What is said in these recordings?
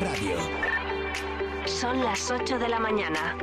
Radio. Son las 8 de la mañana.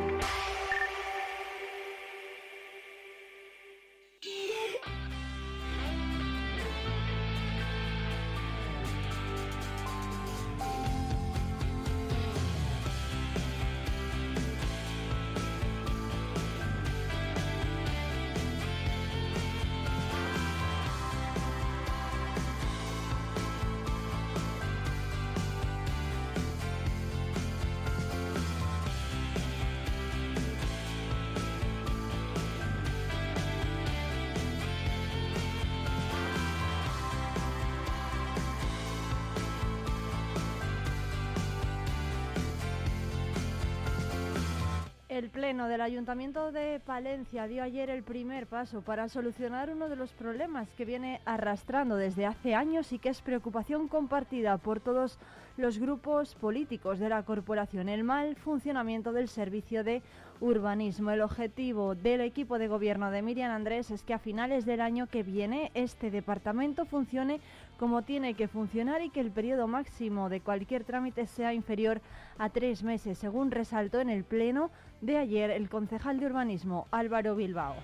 El Ayuntamiento de Palencia dio ayer el primer paso para solucionar uno de los problemas que viene arrastrando desde hace años y que es preocupación compartida por todos los grupos políticos de la corporación, el mal funcionamiento del servicio de urbanismo. El objetivo del equipo de gobierno de Miriam Andrés es que a finales del año que viene este departamento funcione como tiene que funcionar y que el periodo máximo de cualquier trámite sea inferior a tres meses, según resaltó en el Pleno de ayer el concejal de urbanismo Álvaro Bilbao.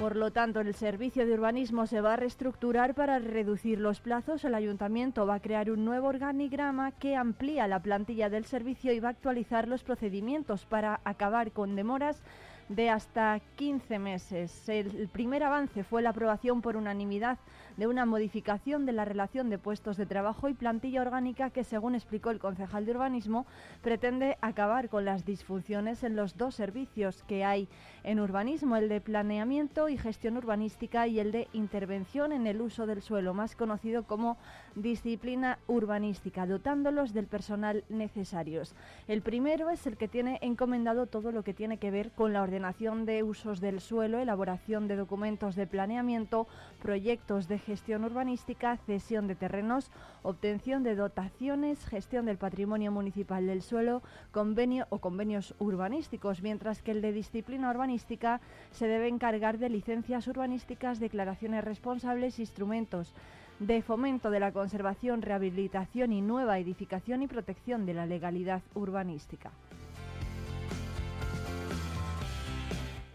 Por lo tanto, el servicio de urbanismo se va a reestructurar para reducir los plazos. El ayuntamiento va a crear un nuevo organigrama que amplía la plantilla del servicio y va a actualizar los procedimientos para acabar con demoras de hasta 15 meses. El primer avance fue la aprobación por unanimidad de una modificación de la relación de puestos de trabajo y plantilla orgánica que, según explicó el concejal de urbanismo, pretende acabar con las disfunciones en los dos servicios que hay en urbanismo, el de planeamiento y gestión urbanística y el de intervención en el uso del suelo, más conocido como disciplina urbanística, dotándolos del personal necesarios. El primero es el que tiene encomendado todo lo que tiene que ver con la ordenación de usos del suelo, elaboración de documentos de planeamiento, proyectos de gestión urbanística, cesión de terrenos, obtención de dotaciones, gestión del patrimonio municipal del suelo, convenio o convenios urbanísticos, mientras que el de disciplina urbanística se debe encargar de licencias urbanísticas, declaraciones responsables, instrumentos de fomento de la conservación, rehabilitación y nueva edificación y protección de la legalidad urbanística.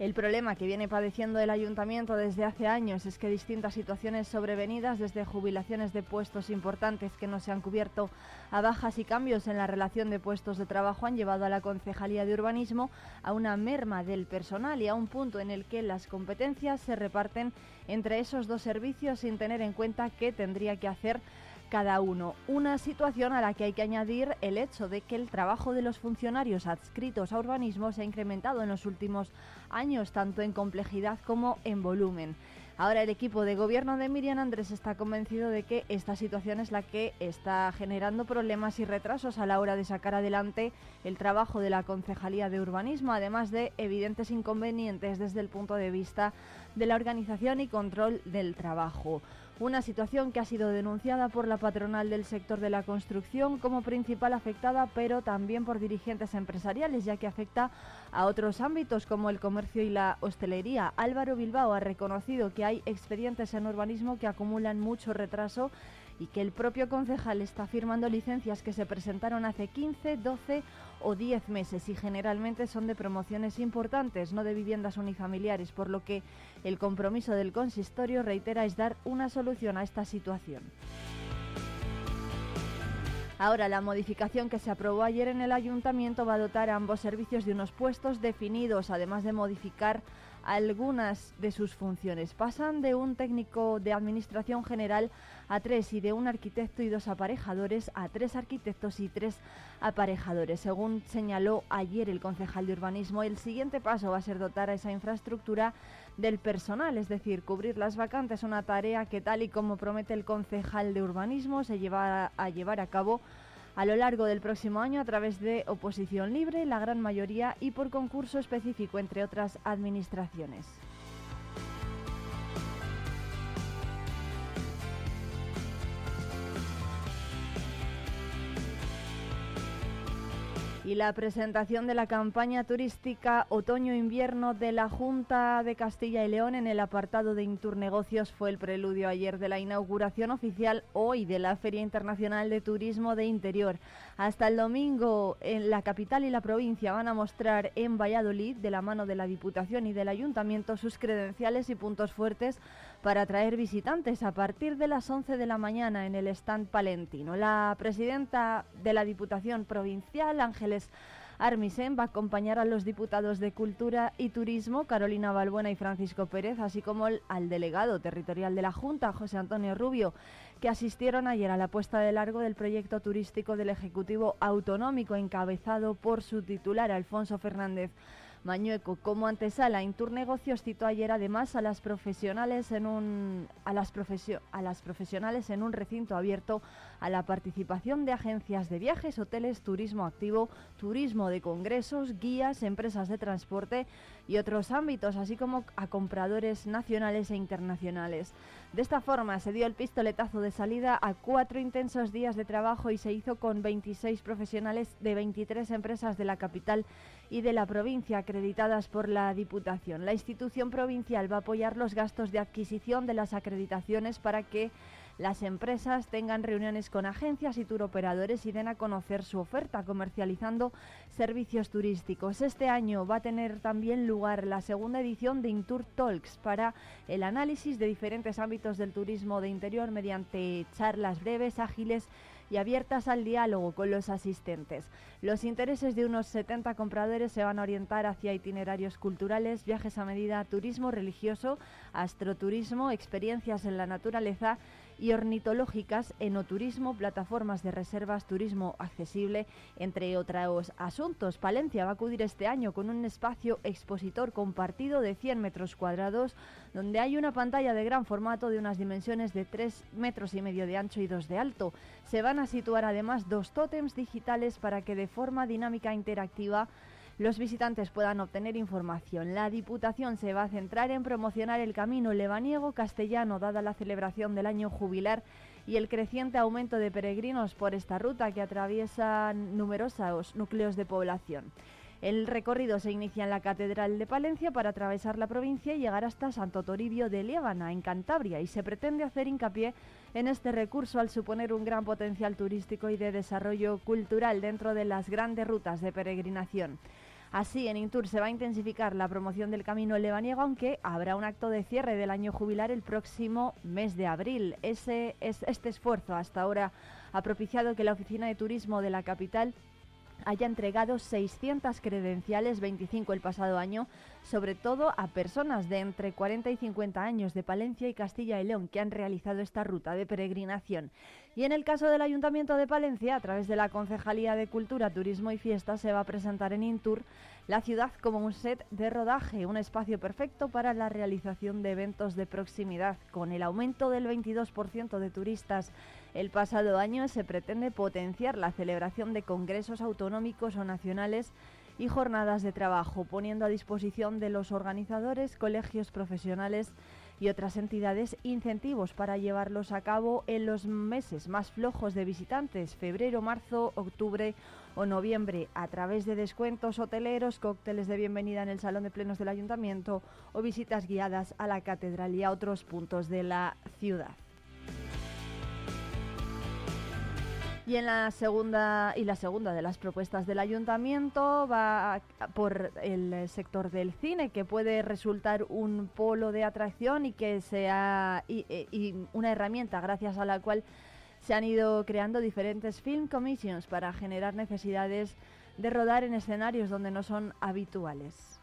El problema que viene padeciendo el ayuntamiento desde hace años es que distintas situaciones sobrevenidas, desde jubilaciones de puestos importantes que no se han cubierto a bajas y cambios en la relación de puestos de trabajo, han llevado a la Concejalía de Urbanismo a una merma del personal y a un punto en el que las competencias se reparten entre esos dos servicios sin tener en cuenta qué tendría que hacer cada uno. Una situación a la que hay que añadir el hecho de que el trabajo de los funcionarios adscritos a urbanismo se ha incrementado en los últimos años, tanto en complejidad como en volumen. Ahora el equipo de gobierno de Miriam Andrés está convencido de que esta situación es la que está generando problemas y retrasos a la hora de sacar adelante el trabajo de la Concejalía de Urbanismo, además de evidentes inconvenientes desde el punto de vista de la organización y control del trabajo. Una situación que ha sido denunciada por la patronal del sector de la construcción como principal afectada, pero también por dirigentes empresariales, ya que afecta a otros ámbitos como el comercio y la hostelería. Álvaro Bilbao ha reconocido que hay expedientes en urbanismo que acumulan mucho retraso y que el propio concejal está firmando licencias que se presentaron hace 15, 12 o 10 meses y generalmente son de promociones importantes, no de viviendas unifamiliares, por lo que el compromiso del consistorio, reitera, es dar una solución a esta situación. Ahora, la modificación que se aprobó ayer en el ayuntamiento va a dotar a ambos servicios de unos puestos definidos, además de modificar algunas de sus funciones. Pasan de un técnico de administración general a tres y de un arquitecto y dos aparejadores a tres arquitectos y tres aparejadores. Según señaló ayer el concejal de urbanismo, el siguiente paso va a ser dotar a esa infraestructura del personal, es decir, cubrir las vacantes, una tarea que tal y como promete el concejal de urbanismo se lleva a llevar a cabo a lo largo del próximo año a través de oposición libre, la gran mayoría, y por concurso específico entre otras administraciones. Y la presentación de la campaña turística otoño-invierno de la Junta de Castilla y León en el apartado de Intur Negocios fue el preludio ayer de la inauguración oficial hoy de la Feria Internacional de Turismo de Interior. Hasta el domingo en la capital y la provincia van a mostrar en Valladolid, de la mano de la Diputación y del Ayuntamiento, sus credenciales y puntos fuertes para atraer visitantes a partir de las 11 de la mañana en el stand palentino. La presidenta de la Diputación Provincial, Ángeles Armisen, va a acompañar a los diputados de Cultura y Turismo, Carolina Balbuena y Francisco Pérez, así como al delegado territorial de la Junta, José Antonio Rubio, que asistieron ayer a la puesta de largo del proyecto turístico del Ejecutivo Autonómico, encabezado por su titular, Alfonso Fernández. Mañueco. Como antesala, Intur Negocios citó ayer además a las profesionales en un a las, a las profesionales en un recinto abierto a la participación de agencias de viajes, hoteles, turismo activo, turismo de congresos, guías, empresas de transporte y otros ámbitos, así como a compradores nacionales e internacionales. De esta forma se dio el pistoletazo de salida a cuatro intensos días de trabajo y se hizo con 26 profesionales de 23 empresas de la capital y de la provincia acreditadas por la Diputación. La institución provincial va a apoyar los gastos de adquisición de las acreditaciones para que las empresas tengan reuniones con agencias y turoperadores y den a conocer su oferta comercializando servicios turísticos. Este año va a tener también lugar la segunda edición de Intour Talks para el análisis de diferentes ámbitos del turismo de interior mediante charlas breves, ágiles y abiertas al diálogo con los asistentes. Los intereses de unos 70 compradores se van a orientar hacia itinerarios culturales, viajes a medida, turismo religioso, astroturismo, experiencias en la naturaleza y ornitológicas, enoturismo, plataformas de reservas, turismo accesible, entre otros asuntos. Palencia va a acudir este año con un espacio expositor compartido de 100 metros cuadrados, donde hay una pantalla de gran formato de unas dimensiones de 3 metros y medio de ancho y 2 de alto. Se van a situar además dos tótems digitales para que de forma dinámica e interactiva los visitantes puedan obtener información. La Diputación se va a centrar en promocionar el camino lebaniego castellano, dada la celebración del año jubilar y el creciente aumento de peregrinos por esta ruta que atraviesa numerosos núcleos de población. El recorrido se inicia en la Catedral de Palencia para atravesar la provincia y llegar hasta Santo Toribio de Liébana, en Cantabria, y se pretende hacer hincapié en este recurso al suponer un gran potencial turístico y de desarrollo cultural dentro de las grandes rutas de peregrinación. Así, en Intur se va a intensificar la promoción del camino lebaniego, aunque habrá un acto de cierre del año jubilar el próximo mes de abril. Ese, es, este esfuerzo hasta ahora ha propiciado que la Oficina de Turismo de la capital haya entregado 600 credenciales, 25 el pasado año, sobre todo a personas de entre 40 y 50 años de Palencia y Castilla y León que han realizado esta ruta de peregrinación. Y en el caso del Ayuntamiento de Palencia, a través de la Concejalía de Cultura, Turismo y Fiesta, se va a presentar en Intur la ciudad como un set de rodaje, un espacio perfecto para la realización de eventos de proximidad. Con el aumento del 22% de turistas el pasado año se pretende potenciar la celebración de congresos autonómicos o nacionales y jornadas de trabajo, poniendo a disposición de los organizadores, colegios profesionales y otras entidades incentivos para llevarlos a cabo en los meses más flojos de visitantes, febrero, marzo, octubre o noviembre, a través de descuentos hoteleros, cócteles de bienvenida en el Salón de Plenos del Ayuntamiento o visitas guiadas a la Catedral y a otros puntos de la ciudad. Y en la segunda y la segunda de las propuestas del ayuntamiento va por el sector del cine, que puede resultar un polo de atracción y que sea y, una herramienta gracias a la cual se han ido creando diferentes film commissions para generar necesidades de rodar en escenarios donde no son habituales.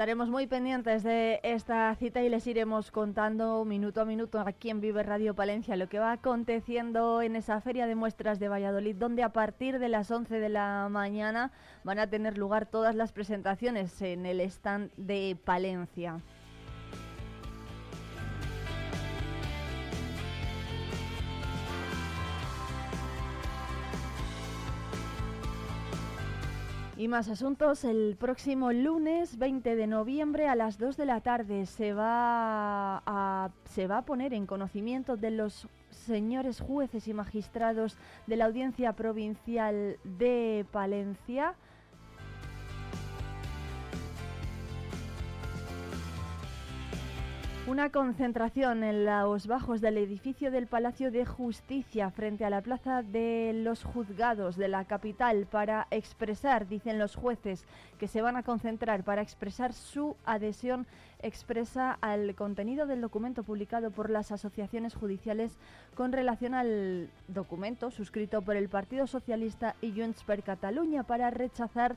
Estaremos muy pendientes de esta cita y les iremos contando minuto a minuto aquí en Vive Radio Palencia lo que va aconteciendo en esa feria de muestras de Valladolid, donde a partir de las 11 de la mañana van a tener lugar todas las presentaciones en el stand de Palencia. Y más asuntos, el próximo lunes 20 de noviembre a las 2 de la tarde se va a, se va a poner en conocimiento de los señores jueces y magistrados de la Audiencia Provincial de Palencia Una concentración en los bajos del edificio del Palacio de Justicia frente a la Plaza de los Juzgados de la capital para expresar, dicen los jueces, que se van a concentrar para expresar su adhesión expresa al contenido del documento publicado por las asociaciones judiciales con relación al documento suscrito por el Partido Socialista y Junts per Cataluña para rechazar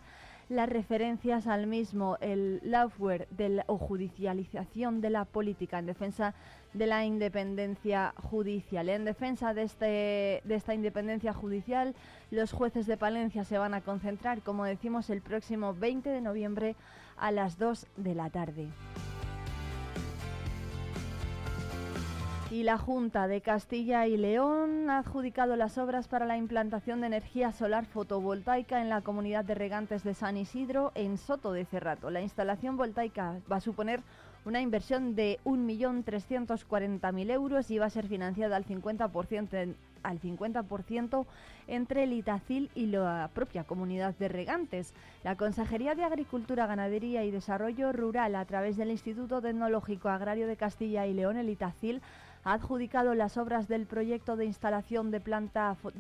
las referencias al mismo, el lawfare o judicialización de la política en defensa de la independencia judicial. En defensa de, este, de esta independencia judicial, los jueces de Palencia se van a concentrar, como decimos, el próximo 20 de noviembre a las 2 de la tarde. Y la Junta de Castilla y León ha adjudicado las obras para la implantación de energía solar fotovoltaica en la comunidad de regantes de San Isidro, en Soto de Cerrato. La instalación voltaica va a suponer una inversión de 1.340.000 euros y va a ser financiada al 50%, al 50% entre el Itacil y la propia comunidad de regantes. La Consejería de Agricultura, Ganadería y Desarrollo Rural, a través del Instituto Tecnológico Agrario de Castilla y León, el Itacil, ha adjudicado las obras del proyecto de instalación de,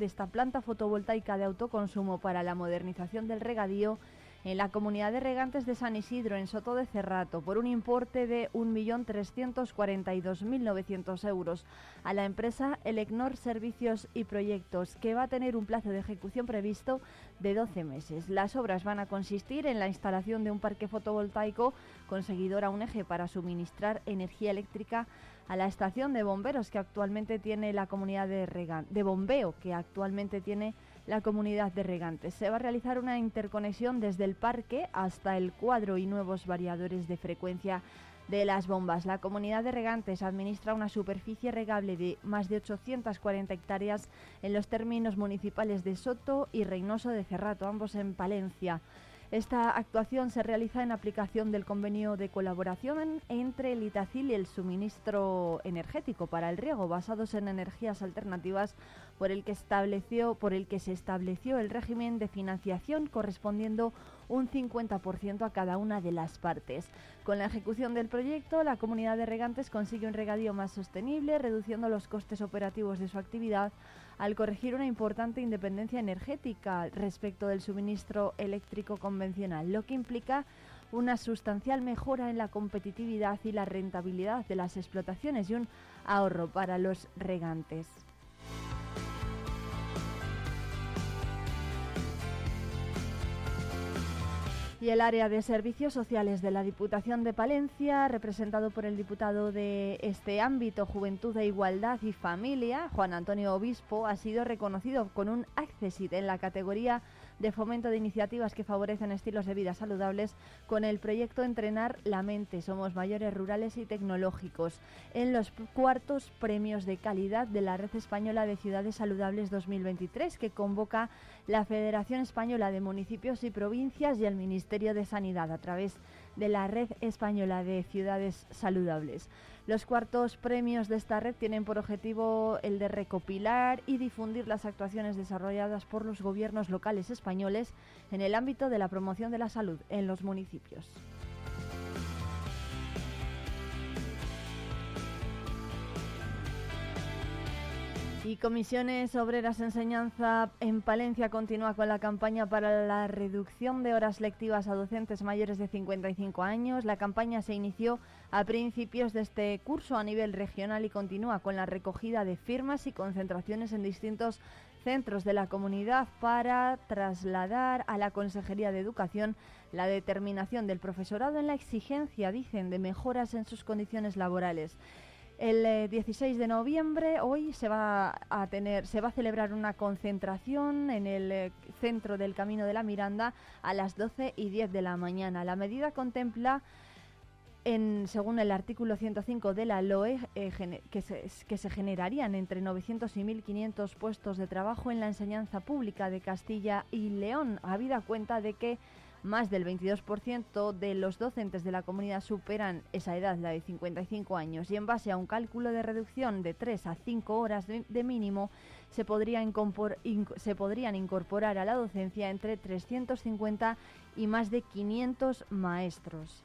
esta planta fotovoltaica de autoconsumo para la modernización del regadío en la comunidad de regantes de San Isidro, en Soto de Cerrato, por un importe de 1.342.900 euros a la empresa Elecnor Servicios y Proyectos, que va a tener un plazo de ejecución previsto de 12 meses. Las obras van a consistir en la instalación de un parque fotovoltaico con seguidor a un eje para suministrar energía eléctrica a la estación de bomberos que actualmente tiene la comunidad de, de bombeo que actualmente tiene la comunidad de regantes. Se va a realizar una interconexión desde el parque hasta el cuadro y nuevos variadores de frecuencia de las bombas. La comunidad de regantes administra una superficie regable de más de 840 hectáreas en los términos municipales de Soto y Reynoso de Cerrato, ambos en Palencia. Esta actuación se realiza en aplicación del convenio de colaboración entre el Itacil y el suministro energético para el riego, basados en energías alternativas, por el que estableció, por el que se estableció el régimen de financiación correspondiendo un 50% a cada una de las partes. Con la ejecución del proyecto, la comunidad de regantes consigue un regadío más sostenible, reduciendo los costes operativos de su actividad al corregir una importante independencia energética respecto del suministro eléctrico convencional, lo que implica una sustancial mejora en la competitividad y la rentabilidad de las explotaciones y un ahorro para los regantes. Y el área de servicios sociales de la Diputación de Palencia, representado por el diputado de este ámbito, Juventud e Igualdad y Familia, Juan Antonio Obispo, ha sido reconocido con un Accesit en la categoría de fomento de iniciativas que favorecen estilos de vida saludables con el proyecto Entrenar la Mente. Somos mayores rurales y tecnológicos en los cuartos premios de calidad de la Red Española de Ciudades Saludables 2023 que convoca la Federación Española de Municipios y Provincias y el Ministerio de Sanidad a través de la Red Española de Ciudades Saludables. Los cuartos premios de esta red tienen por objetivo el de recopilar y difundir las actuaciones desarrolladas por los gobiernos locales españoles en el ámbito de la promoción de la salud en los municipios. Y Comisiones Obreras Enseñanza en Palencia continúa con la campaña para la reducción de horas lectivas a docentes mayores de 55 años. La campaña se inició a principios de este curso a nivel regional y continúa con la recogida de firmas y concentraciones en distintos centros de la comunidad para trasladar a la Consejería de Educación la determinación del profesorado en la exigencia, dicen, de mejoras en sus condiciones laborales. El 16 eh, de noviembre, hoy, se va a tener, se va a celebrar una concentración en el eh, centro del Camino de la Miranda a las 12 y 10 de la mañana. La medida contempla según el artículo 105 de la LOE, eh, que, se, que se generarían entre 900 y 1.500 puestos de trabajo en la enseñanza pública de Castilla y León, habida cuenta de que más del 22% de los docentes de la comunidad superan esa edad, la de 55 años, y en base a un cálculo de reducción de 3 a 5 horas de, mínimo, se, se podrían incorporar a la docencia entre 350 y más de 500 maestros.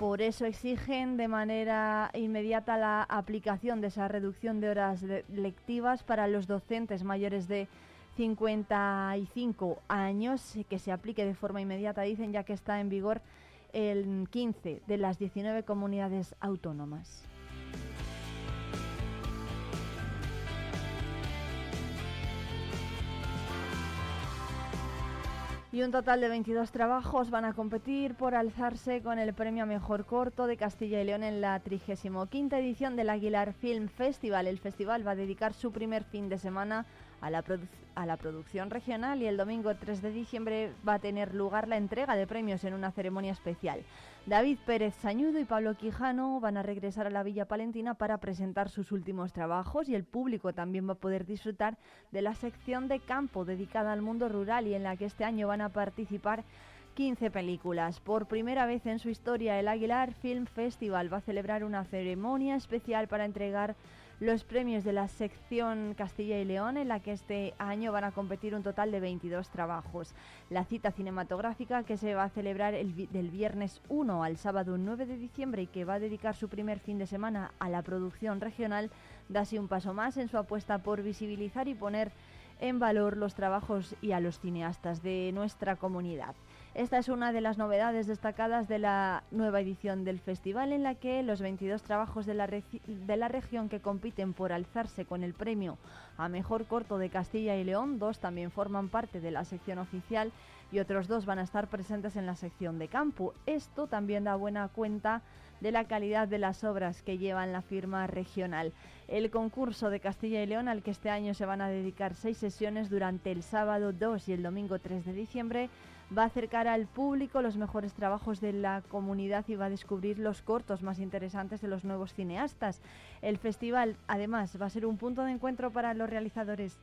Por eso exigen de manera inmediata la aplicación de esa reducción de horas lectivas para los docentes mayores de 55 años, que se aplique de forma inmediata, dicen, ya que está en vigor el 15 de las 19 comunidades autónomas. Y un total de 22 trabajos van a competir por alzarse con el premio Mejor Corto de Castilla y León en la 35 edición del Aguilar Film Festival. El festival va a dedicar su primer fin de semana a la, a la producción regional y el domingo 3 de diciembre va a tener lugar la entrega de premios en una ceremonia especial. David Pérez Sañudo y Pablo Quijano van a regresar a la Villa Palentina para presentar sus últimos trabajos y el público también va a poder disfrutar de la sección de campo dedicada al mundo rural y en la que este año van a participar 15 películas. Por primera vez en su historia, el Aguilar Film Festival va a celebrar una ceremonia especial para entregar los premios de la sección Castilla y León, en la que este año van a competir un total de 22 trabajos. La cita cinematográfica que se va a celebrar el, del viernes 1 al sábado 9 de diciembre y que va a dedicar su primer fin de semana a la producción regional, da así un paso más en su apuesta por visibilizar y poner en valor los trabajos y a los cineastas de nuestra comunidad. Esta es una de las novedades destacadas de la nueva edición del festival en la que los 22 trabajos de la, de la región que compiten por alzarse con el premio a Mejor Corto de Castilla y León, dos también forman parte de la sección oficial y otros dos van a estar presentes en la sección de campo. Esto también da buena cuenta de la calidad de las obras que llevan la firma regional. El concurso de Castilla y León, al que este año se van a dedicar seis sesiones durante el sábado 2 y el domingo 3 de diciembre, va a acercar al público los mejores trabajos de la comunidad y va a descubrir los cortos más interesantes de los nuevos cineastas. El festival, además, va a ser un punto de encuentro para los realizadores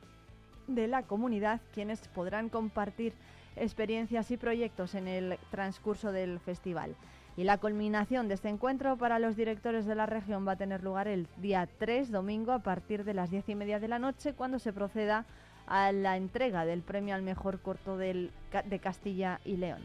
de la comunidad, quienes podrán compartir experiencias y proyectos en el transcurso del festival. Y la culminación de este encuentro para los directores de la región va a tener lugar el día 3, domingo, a partir de las 10 y media de la noche, cuando se proceda a la entrega del premio al mejor corto de Castilla y León.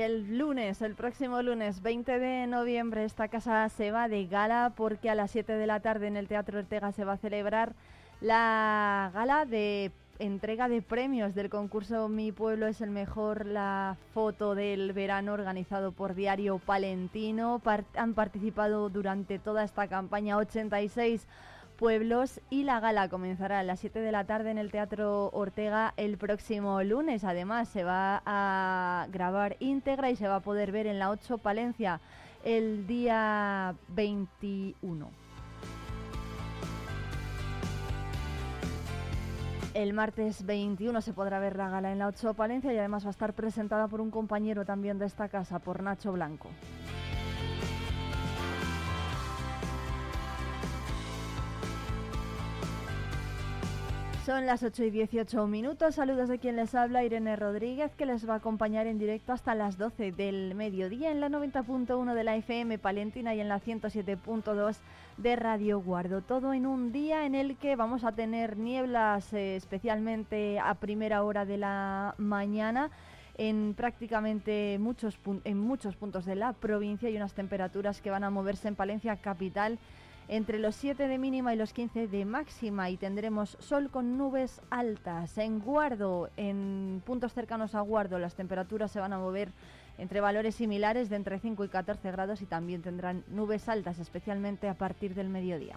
El lunes, el próximo lunes 20 de noviembre, esta casa se va de gala porque a las 7 de la tarde en el Teatro Ortega se va a celebrar la gala de entrega de premios del concurso Mi Pueblo es el mejor, la foto del verano organizado por Diario Palentino. han participado durante toda esta campaña 86 pueblos y la gala comenzará a las 7 de la tarde en el Teatro Ortega el próximo lunes. Además, se va a grabar íntegra y se va a poder ver en la 8 Palencia el día 21. El martes 21 se podrá ver la gala en la 8 Palencia y además va a estar presentada por un compañero también de esta casa, por Nacho Blanco. Son las 8 y 18 minutos. Saludos de quien les habla, Irene Rodríguez, que les va a acompañar en directo hasta las 12 del mediodía en la 90.1 de la FM Palentina y en la 107.2 de Radio Guardo. Todo en un día en el que vamos a tener nieblas, eh, especialmente a primera hora de la mañana en prácticamente muchos, en muchos puntos de la provincia y unas temperaturas que van a moverse en Palencia capital entre los 7 de mínima y los 15 de máxima y tendremos sol con nubes altas. En Guardo, en puntos cercanos a Guardo, las temperaturas se van a mover entre valores similares de entre 5 y 14 grados y también tendrán nubes altas, especialmente a partir del mediodía.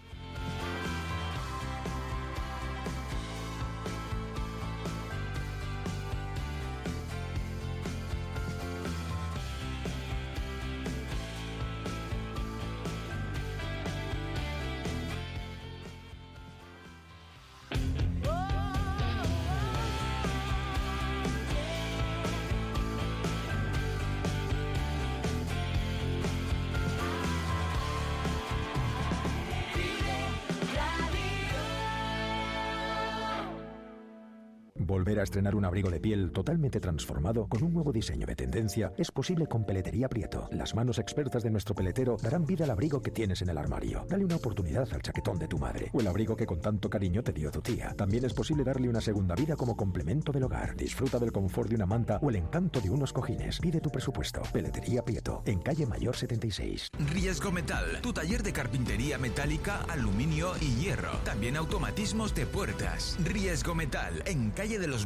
A estrenar un abrigo de piel totalmente transformado con un nuevo diseño de tendencia es posible con Peletería Prieto. Las manos expertas de nuestro peletero darán vida al abrigo que tienes en el armario. Dale una oportunidad al chaquetón de tu madre o el abrigo que con tanto cariño te dio tu tía. También es posible darle una segunda vida como complemento del hogar. Disfruta del confort de una manta o el encanto de unos cojines. Pide tu presupuesto. Peletería Prieto, en calle Mayor 76. Riesgo Metal, tu taller de carpintería metálica, aluminio y hierro. También automatismos de puertas. Riesgo Metal, en calle de los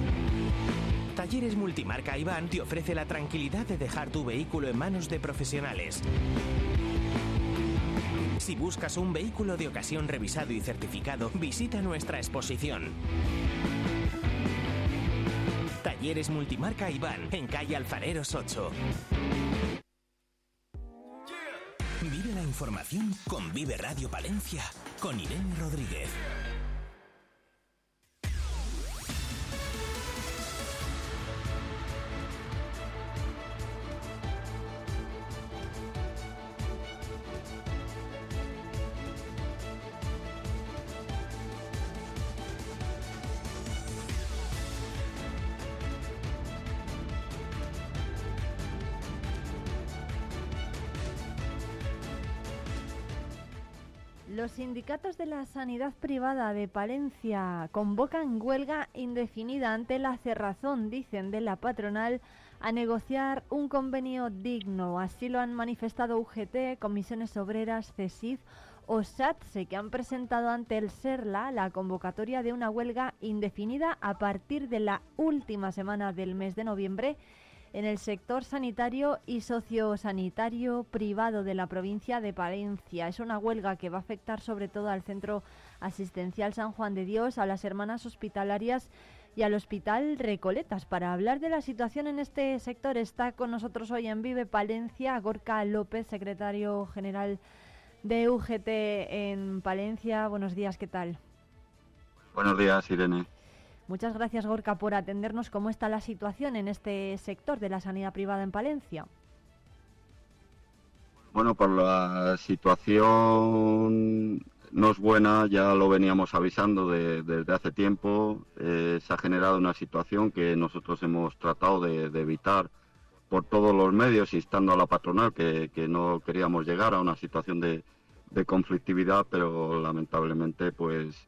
Talleres Multimarca Iván te ofrece la tranquilidad de dejar tu vehículo en manos de profesionales. Si buscas un vehículo de ocasión revisado y certificado, visita nuestra exposición. Talleres Multimarca Iván, en calle Alfareros 8. Vive la información con Vive Radio Palencia, con Irene Rodríguez. Sindicatos de la sanidad privada de Palencia convocan huelga indefinida ante la cerrazón, dicen, de la patronal a negociar un convenio digno. Así lo han manifestado UGT, Comisiones Obreras, CESIF o SATSE, que han presentado ante el SERLA la convocatoria de una huelga indefinida a partir de la última semana del mes de noviembre en el sector sanitario y sociosanitario privado de la provincia de Palencia. Es una huelga que va a afectar sobre todo al Centro Asistencial San Juan de Dios, a las hermanas hospitalarias y al Hospital Recoletas. Para hablar de la situación en este sector está con nosotros hoy en Vive Palencia Gorka López, secretario general de UGT en Palencia. Buenos días, ¿qué tal? Buenos días, Irene. Muchas gracias, Gorka, por atendernos. ¿Cómo está la situación en este sector de la sanidad privada en Palencia? Bueno, por la situación no es buena, ya lo veníamos avisando desde hace tiempo. Eh, se ha generado una situación que nosotros hemos tratado de, evitar por todos los medios, instando a la patronal que, no queríamos llegar a una situación de, de conflictividad, pero lamentablemente pues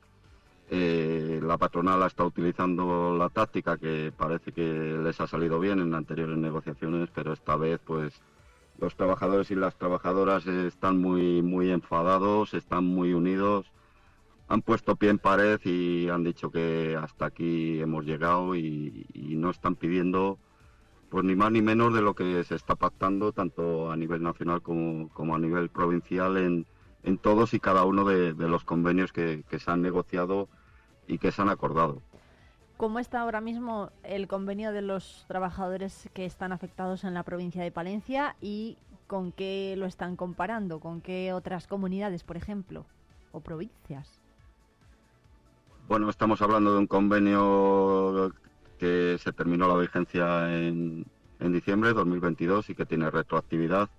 eh, la patronal ha estado utilizando la táctica que parece que les ha salido bien en anteriores negociaciones, pero esta vez pues los trabajadores y las trabajadoras están muy muy enfadados, están muy unidos, han puesto pie en pared y han dicho que hasta aquí hemos llegado y, no están pidiendo pues ni más ni menos de lo que se está pactando tanto a nivel nacional como, a nivel provincial en, todos y cada uno de, los convenios que se han negociado y que se han acordado. ¿Cómo está ahora mismo el convenio de los trabajadores que están afectados en la provincia de Palencia y con qué lo están comparando? ¿Con qué otras comunidades, por ejemplo, o provincias? Bueno, estamos hablando de un convenio que se terminó la vigencia en, en diciembre de 2022 y que tiene retroactividad.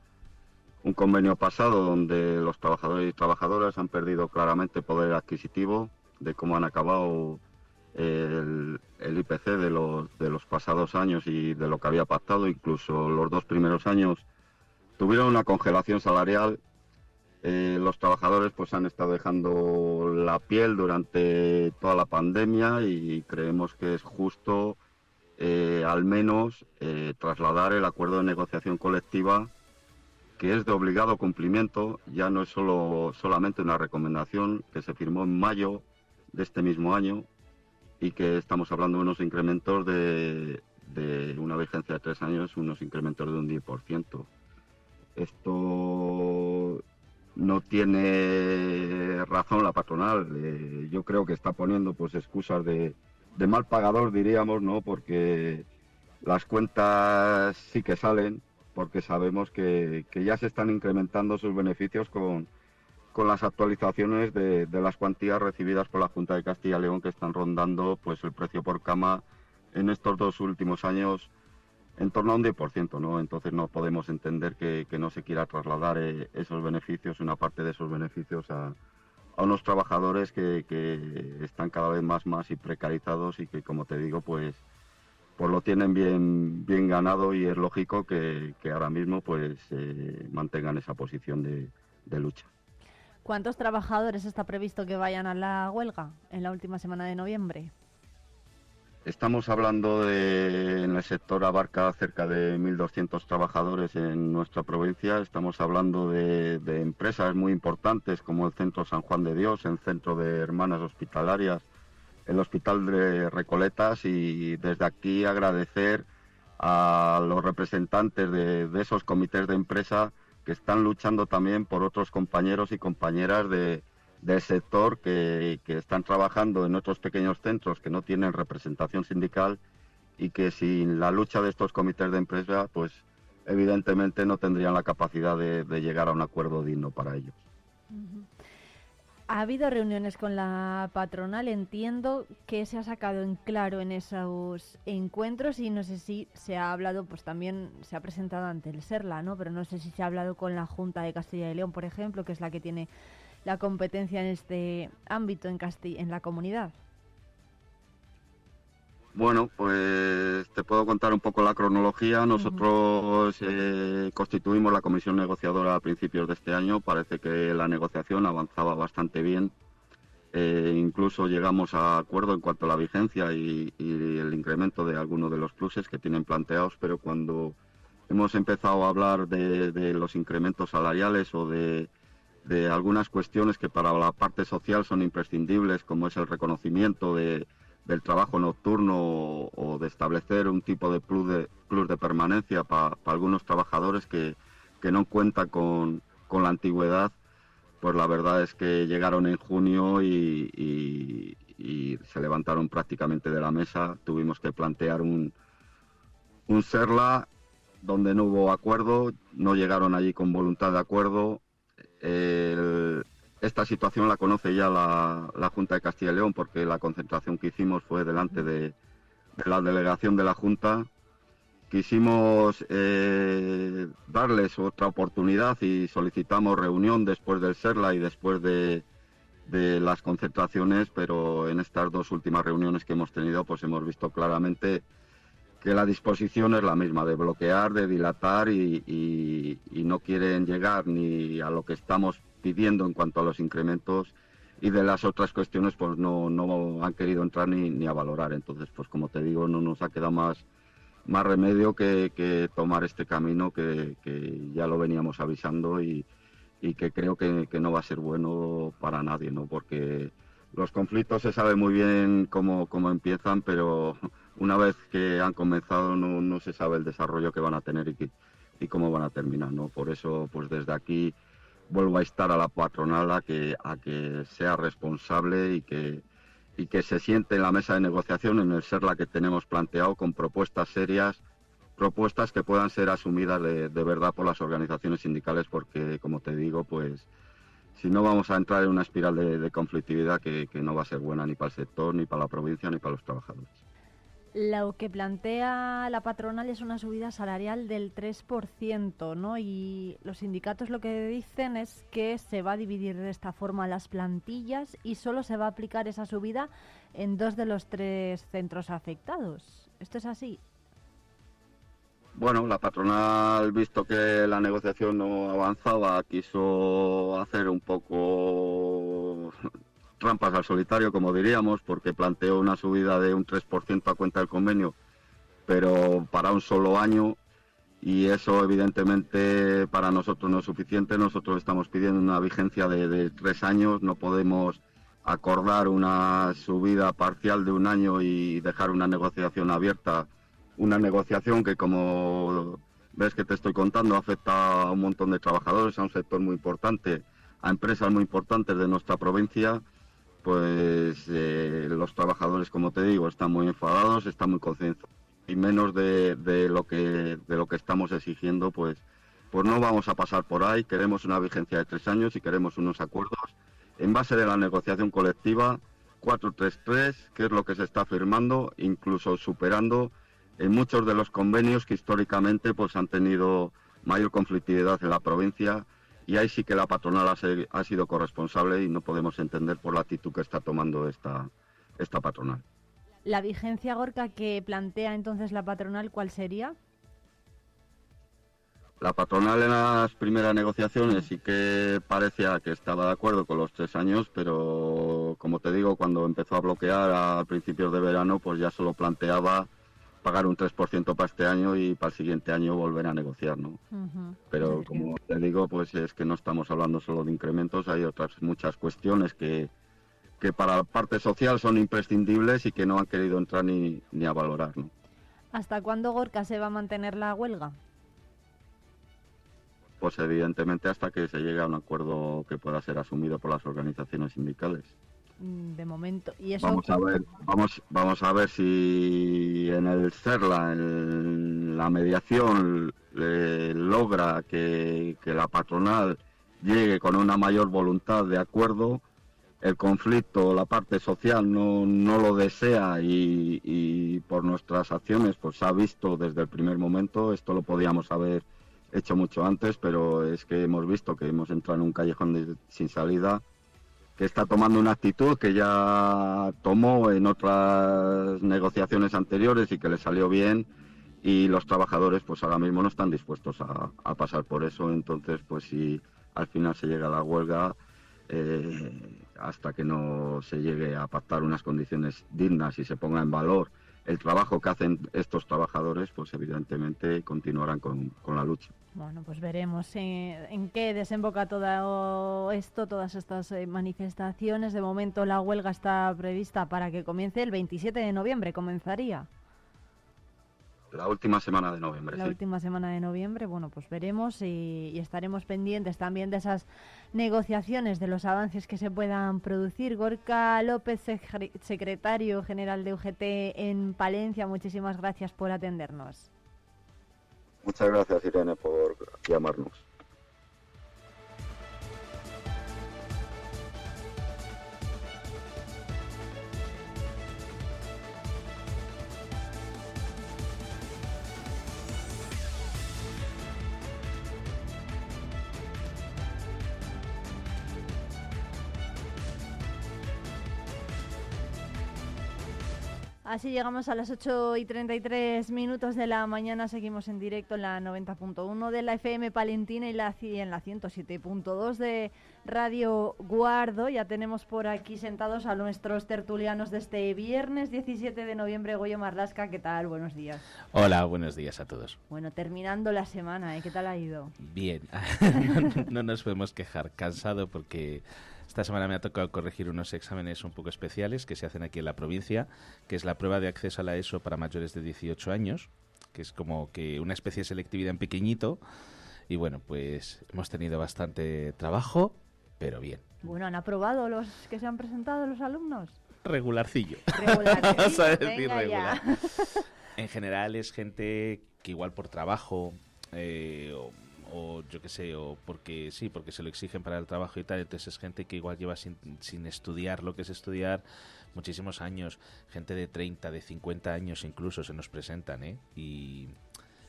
Un convenio pasado donde los trabajadores y trabajadoras han perdido claramente poder adquisitivo, de cómo han acabado el, IPC de los, de los pasados años y de lo que había pactado, incluso los dos primeros años tuvieron una congelación salarial. Eh, los trabajadores pues han estado dejando la piel durante toda la pandemia y creemos que es justo eh, al menos eh, trasladar el acuerdo de negociación colectiva que es de obligado cumplimiento, ya no es solo, solamente una recomendación que se firmó en mayo de este mismo año y que estamos hablando de unos incrementos de, de una vigencia de tres años, unos incrementos de un 10%. Esto no tiene razón la patronal. Eh, yo creo que está poniendo pues excusas de, de mal pagador, diríamos, ¿no? Porque las cuentas sí que salen, porque sabemos que, ya se están incrementando sus beneficios con, con las actualizaciones de, de, las cuantías recibidas por la Junta de Castilla y León que están rondando pues el precio por cama en estos dos últimos años en torno a un 10%, ¿no? Entonces no podemos entender que, no se quiera trasladar eh, esos beneficios, una parte de esos beneficios a, a unos trabajadores que, que, están cada vez más más y precarizados y que como te digo pues pues lo tienen bien bien ganado y es lógico que, ahora mismo pues eh, mantengan esa posición de, de lucha. ¿Cuántos trabajadores está previsto que vayan a la huelga en la última semana de noviembre? Estamos hablando de, en el sector abarca cerca de 1.200 trabajadores en nuestra provincia. Estamos hablando de, empresas muy importantes como el Centro San Juan de Dios, el Centro de Hermanas Hospitalarias, el Hospital de Recoletas y desde aquí agradecer a los representantes de, esos comités de empresa que están luchando también por otros compañeros y compañeras de, del sector que, están trabajando en otros pequeños centros que no tienen representación sindical y que sin la lucha de estos comités de empresa, pues evidentemente no tendrían la capacidad de, llegar a un acuerdo digno para ellos. Ha habido reuniones con la patronal, entiendo que se ha sacado en claro en esos encuentros y no sé si se ha hablado, pues también se ha presentado ante el SERLA, ¿no? Pero no sé si se ha hablado con la Junta de Castilla y León, por ejemplo, que es la que tiene la competencia en este ámbito en, en la comunidad? Bueno, pues te puedo contar un poco la cronología. Nosotros eh, constituimos la comisión negociadora a principios de este año. Parece que la negociación avanzaba bastante bien. Eh, incluso llegamos a acuerdo en cuanto a la vigencia y, el incremento de algunos de los pluses que tienen planteados, pero cuando hemos empezado a hablar de los incrementos salariales o de de algunas cuestiones que para la parte social son imprescindibles, como es el reconocimiento de, del trabajo nocturno o, de establecer un tipo de plus de, plus de permanencia para algunos trabajadores que, no cuentan con, la antigüedad, pues la verdad es que llegaron en junio y, y, se levantaron prácticamente de la mesa. Tuvimos que plantear un, un SERLA donde no hubo acuerdo, no llegaron allí con voluntad de acuerdo, esta situación la conoce ya la, Junta de Castilla y León porque la concentración que hicimos fue delante de, la delegación de la Junta. Quisimos eh, darles otra oportunidad y solicitamos reunión después del SERLA y después de, las concentraciones, pero en estas dos últimas reuniones que hemos tenido pues hemos visto claramente que la disposición es la misma, de bloquear, de dilatar y, no quieren llegar ni a lo que estamos pidiendo en cuanto a los incrementos y de las otras cuestiones pues no, no han querido entrar ni, ni, a valorar. Entonces, pues como te digo, no nos ha quedado más, más remedio que, tomar este camino que, ya lo veníamos avisando y, que creo que, que, no va a ser bueno para nadie, ¿no? Porque los conflictos se sabe muy bien cómo, cómo empiezan, pero una vez que han comenzado no, no se sabe el desarrollo que van a tener y, y cómo van a terminar, ¿no? Por eso, pues desde aquí vuelvo a estar a la patronal a que, a que sea responsable y que, y que se siente en la mesa de negociación en el ser la que tenemos planteado con propuestas serias, propuestas que puedan ser asumidas de, verdad por las organizaciones sindicales, porque como te digo, pues si no vamos a entrar en una espiral de, conflictividad que no va a ser buena ni para el sector, ni para la provincia, ni para los trabajadores. Lo que plantea la patronal es una subida salarial del 3%, ¿no? Y los sindicatos lo que dicen es que se va a dividir de esta forma las plantillas y solo se va a aplicar esa subida en dos de los tres centros afectados. ¿Esto es así? Bueno, la patronal, visto que la negociación no avanzaba, quiso hacer un poco trampas al solitario, como diríamos, porque planteó una subida de un 3% a cuenta del convenio, pero para un solo año, y eso evidentemente para nosotros no es suficiente. Nosotros estamos pidiendo una vigencia de, tres años, no podemos acordar una subida parcial de un año y dejar una negociación abierta, una negociación que como ves que te estoy contando afecta a un montón de trabajadores, a un sector muy importante, a empresas muy importantes de nuestra provincia pues eh, los trabajadores, como te digo, están muy enfadados, están muy concienciados y menos de, de, lo que de lo que estamos exigiendo, pues pues no vamos a pasar por ahí. Queremos una vigencia de tres años y queremos unos acuerdos en base de la negociación colectiva 433, que es lo que se está firmando, incluso superando en muchos de los convenios que históricamente pues han tenido mayor conflictividad en la provincia y ahí sí que la patronal ha, sido corresponsable y no podemos entender por la actitud que está tomando esta, esta patronal. La vigencia Gorka que plantea entonces la patronal, ¿cuál sería? La patronal en las primeras negociaciones sí que parecía que estaba de acuerdo con los tres años, pero como te digo, cuando empezó a bloquear a principios de verano, pues ya solo planteaba pagar un 3% para este año y para el siguiente año volver a negociar, ¿no? Pero como te digo, pues es que no estamos hablando solo de incrementos, hay otras muchas cuestiones que, que para la parte social son imprescindibles y que no han querido entrar ni, ni a valorar, ¿no? ¿Hasta cuándo Gorka se va a mantener la huelga? Pues evidentemente hasta que se llegue a un acuerdo que pueda ser asumido por las organizaciones sindicales. Mm, de momento. ¿Y eso vamos a ver, vamos, vamos a ver si en el CERLA, en la mediación, logra que, la patronal llegue con una mayor voluntad de acuerdo. El conflicto, la parte social no, no lo desea y, y por nuestras acciones pues se ha visto desde el primer momento. Esto lo podíamos haber hecho mucho antes, pero es que hemos visto que hemos entrado en un callejón sin salida que está tomando una actitud que ya tomó en otras negociaciones anteriores y que le salió bien y los trabajadores pues ahora mismo no están dispuestos a, pasar por eso. Entonces pues si al final se llega a la huelga eh, hasta que no se llegue a pactar unas condiciones dignas y se ponga en valor el trabajo que hacen estos trabajadores, pues evidentemente continuarán con, la lucha. Bueno, pues veremos eh, en qué desemboca todo esto, todas estas eh, manifestaciones. De momento la huelga está prevista para que comience el 27 de noviembre, comenzaría. La última semana de noviembre. La última semana de noviembre, bueno, pues veremos y, estaremos pendientes también de esas negociaciones, de los avances que se puedan producir. Gorka López, secretario general de UGT en Palencia, muchísimas gracias por atendernos. Muchas gracias, Irene, por llamarnos. Así llegamos a las 8 y 33 minutos de la mañana. Seguimos en directo en la 90.1 de la FM Palentina y, la, en la 107.2 de Radio Guardo. Ya tenemos por aquí sentados a nuestros tertulianos de este viernes 17 de noviembre. Goyo Marlasca, ¿qué tal? Buenos días. Hola, buenos días a todos. Bueno, terminando la semana, ¿eh? ¿qué tal ha ido? Bien, no nos podemos quejar. Cansado porque esta semana me ha tocado corregir unos exámenes un poco especiales que se hacen aquí en la provincia, que es la prueba de acceso a la ESO para mayores de 18 años, que es como que una especie de selectividad en pequeñito. Y bueno, pues hemos tenido bastante trabajo, pero bien. Bueno, ¿han aprobado los que se han presentado los alumnos? Regularcillo. Regularcillo. a decir regular. En general es gente que igual por trabajo eh, o yo qué sé, o porque sí, porque se lo exigen para el trabajo y tal, entonces es gente que igual lleva sin, sin estudiar lo que es estudiar muchísimos años, gente de 30, de 50 años incluso se nos presentan, ¿eh? Y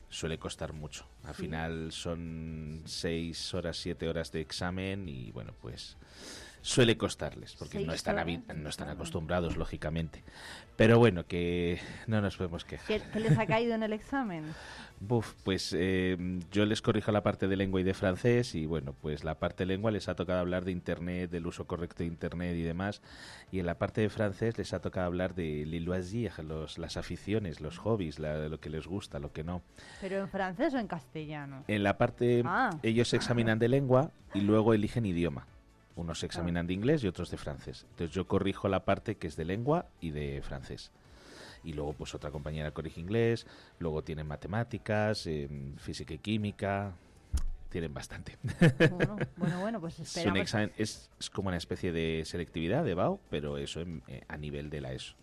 suele costar mucho. Al final son 6 horas, 7 horas de examen y bueno, pues suele costarles, porque no están, no están acostumbrados, lógicamente. Pero bueno, que no nos podemos quejar. ¿Qué, les ha caído en el examen? Buf, pues eh, yo les corrijo la parte de lengua y de francés y bueno, pues la parte de lengua les ha tocado hablar de Internet, del uso correcto de Internet y demás. Y en la parte de francés les ha tocado hablar de les loisirs, los, las aficiones, los hobbies, lo que les gusta, lo que no. ¿Pero en francés o en castellano? En la parte, ah. ellos examinan de lengua y luego eligen idioma. Unos examinan de inglés y otros de francés. Entonces yo corrijo la parte que es de lengua y de francés y luego pues otra compañera corrige inglés, luego tienen matemáticas, em, física y química, tienen bastante. Bueno, bueno, bueno, pues Es, un esperamos. examen, es, es como una especie de selectividad de BAU, pero eso en- eh, a nivel de la ESO.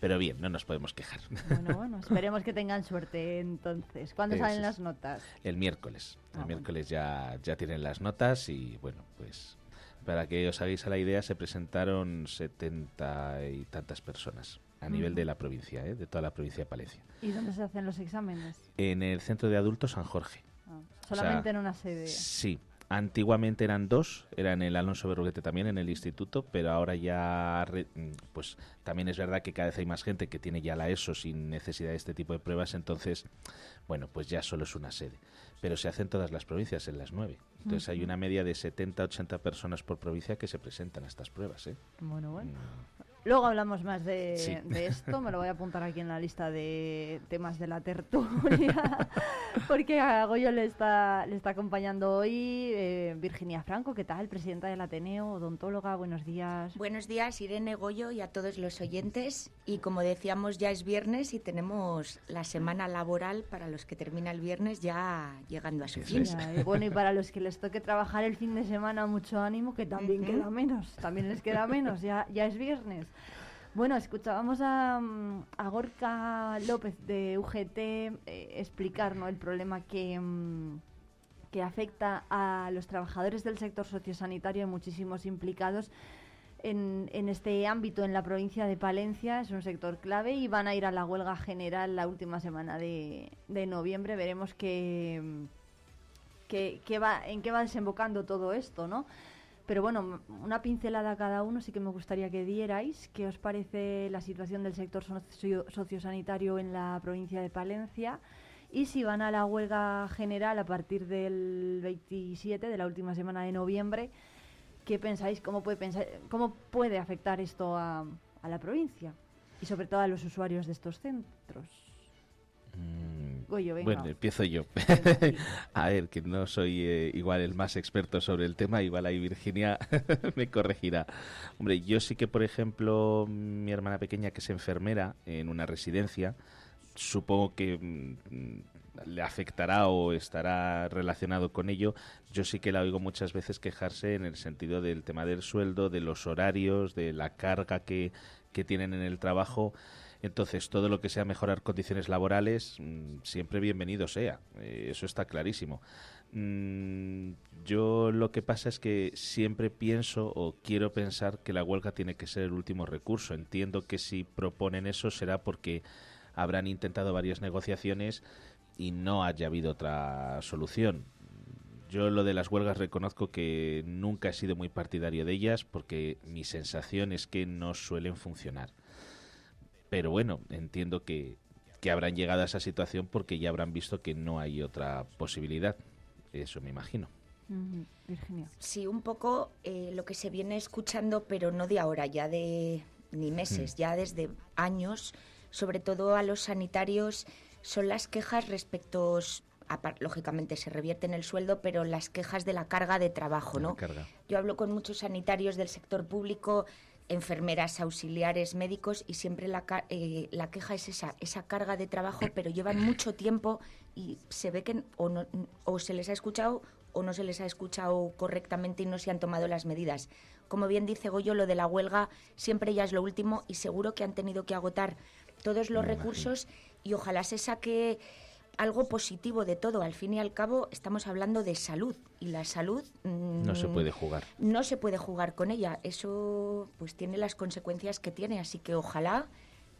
Pero bien, no nos podemos quejar. Bueno, bueno, esperemos que tengan suerte entonces. ¿Cuándo Eso salen es. las notas? El miércoles. El Ah, bueno. miércoles ya, ya tienen las notas y bueno, pues para que os hagáis a la idea, se presentaron setenta y tantas personas a nivel de la provincia, ¿eh? de toda la provincia de Palencia. ¿Y dónde se hacen los exámenes? En el centro de adultos San Jorge. Ah, solamente sea, en una sede. Sí, antiguamente eran dos, era en el Alonso Berruguete también, en el instituto, pero ahora ya, re- pues también es verdad que cada vez hay más gente que tiene ya la ESO sin necesidad de este tipo de pruebas, entonces, bueno, pues ya solo es una sede. Pero se hacen todas las provincias, en las nueve. Entonces hay Ujú. una media de 70, 80 personas por provincia que se presentan a estas pruebas, ¿eh? Bueno, bueno. Mm, Luego hablamos más de, Sí. de esto, me lo voy a apuntar aquí en la lista de temas de la tertulia, porque a Goyo le está, le está acompañando hoy eh, Virginia Franco, ¿qué tal? Presidenta del Ateneo, odontóloga, buenos días. Buenos días, Irene Goyo y a todos los oyentes. Y como decíamos, ya es viernes y tenemos la semana laboral para los que termina el viernes ya llegando a su fin. Ya, y bueno, y para los que les toque trabajar el fin de semana, mucho ánimo, que también queda menos, también les queda menos, ya, ya es viernes. Bueno, escuchábamos a, a Gorka López de UGT eh, explicar ¿no? el problema que, mm, que afecta a los trabajadores del sector sociosanitario y muchísimos implicados en, en este ámbito en la provincia de Palencia. Es un sector clave y van a ir a la huelga general la última semana de, de noviembre. Veremos qué, mm, qué- qué va, en qué va desembocando todo esto, ¿no? Pero bueno, una pincelada a cada uno sí que me gustaría que dierais. ¿Qué os parece la situación del sector socio- sociosanitario en la provincia de Palencia? Y si van a la huelga general a partir del 27, de la última semana de noviembre, ¿qué pensáis? ¿Cómo puede, pensar, cómo puede afectar esto a, a la provincia? Y sobre todo a los usuarios de estos centros. mm, Venga. Bueno, empiezo yo. Venga, sí. A ver, que no soy eh, igual el más experto sobre el tema, igual ahí Virginia me corregirá. Hombre, yo sí que, por ejemplo, mi hermana pequeña, que es enfermera en una residencia, supongo que mm, le afectará o estará relacionado con ello. Yo sí que la oigo muchas veces quejarse en el sentido del tema del sueldo, de los horarios, de la carga que, que tienen en el trabajo. Entonces, todo lo que sea mejorar condiciones laborales, mm, siempre bienvenido sea. Eh, eso está clarísimo. Mm, yo lo que pasa es que siempre pienso o quiero pensar que la huelga tiene que ser el último recurso. Entiendo que si proponen eso será porque habrán intentado varias negociaciones y no haya habido otra solución. Yo lo de las huelgas reconozco que nunca he sido muy partidario de ellas porque mi sensación es que no suelen funcionar. Pero bueno, entiendo que, que habrán llegado a esa situación porque ya habrán visto que no hay otra posibilidad. Eso me imagino. Virginia. Sí, un poco eh, lo que se viene escuchando, pero no de ahora, ya de ni meses, ya desde años, sobre todo a los sanitarios, son las quejas respecto, apar- lógicamente se revierte en el sueldo, pero las quejas de la carga de trabajo, La ¿no? carga. Yo hablo con muchos sanitarios del sector público, enfermeras, auxiliares, médicos, y siempre la, eh, la queja es esa, esa carga de trabajo, pero llevan mucho tiempo y se ve que o, no, o se les ha escuchado o no se les ha escuchado correctamente y no se han tomado las medidas. Como bien dice Goyo, lo de la huelga siempre ya es lo último y seguro que han tenido que agotar todos los Me imagino. recursos y ojalá se saque algo positivo de todo. Al fin y al cabo estamos hablando de salud y la salud No se mm, puede jugar. no se puede jugar con ella. Eso pues tiene las consecuencias que tiene, así que ojalá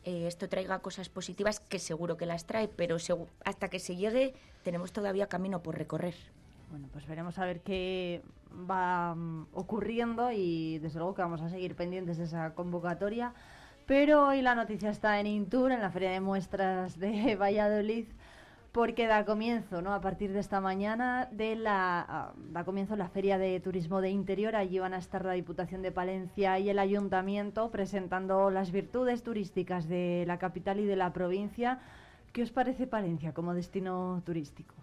eh, esto traiga cosas positivas, que seguro que las trae, pero hasta que se llegue tenemos todavía camino por recorrer. Bueno, pues veremos a ver qué va mm, ocurriendo y desde luego que vamos a seguir pendientes de esa convocatoria. Pero hoy la noticia está en Intur, en la Feria de Muestras de Valladolid, porque da comienzo, ¿no? A partir de esta mañana de la ah, da comienzo la Feria de Turismo de Interior. Allí van a estar la Diputación de Palencia y el Ayuntamiento presentando las virtudes turísticas de la capital y de la provincia. ¿Qué os parece Palencia como destino turístico?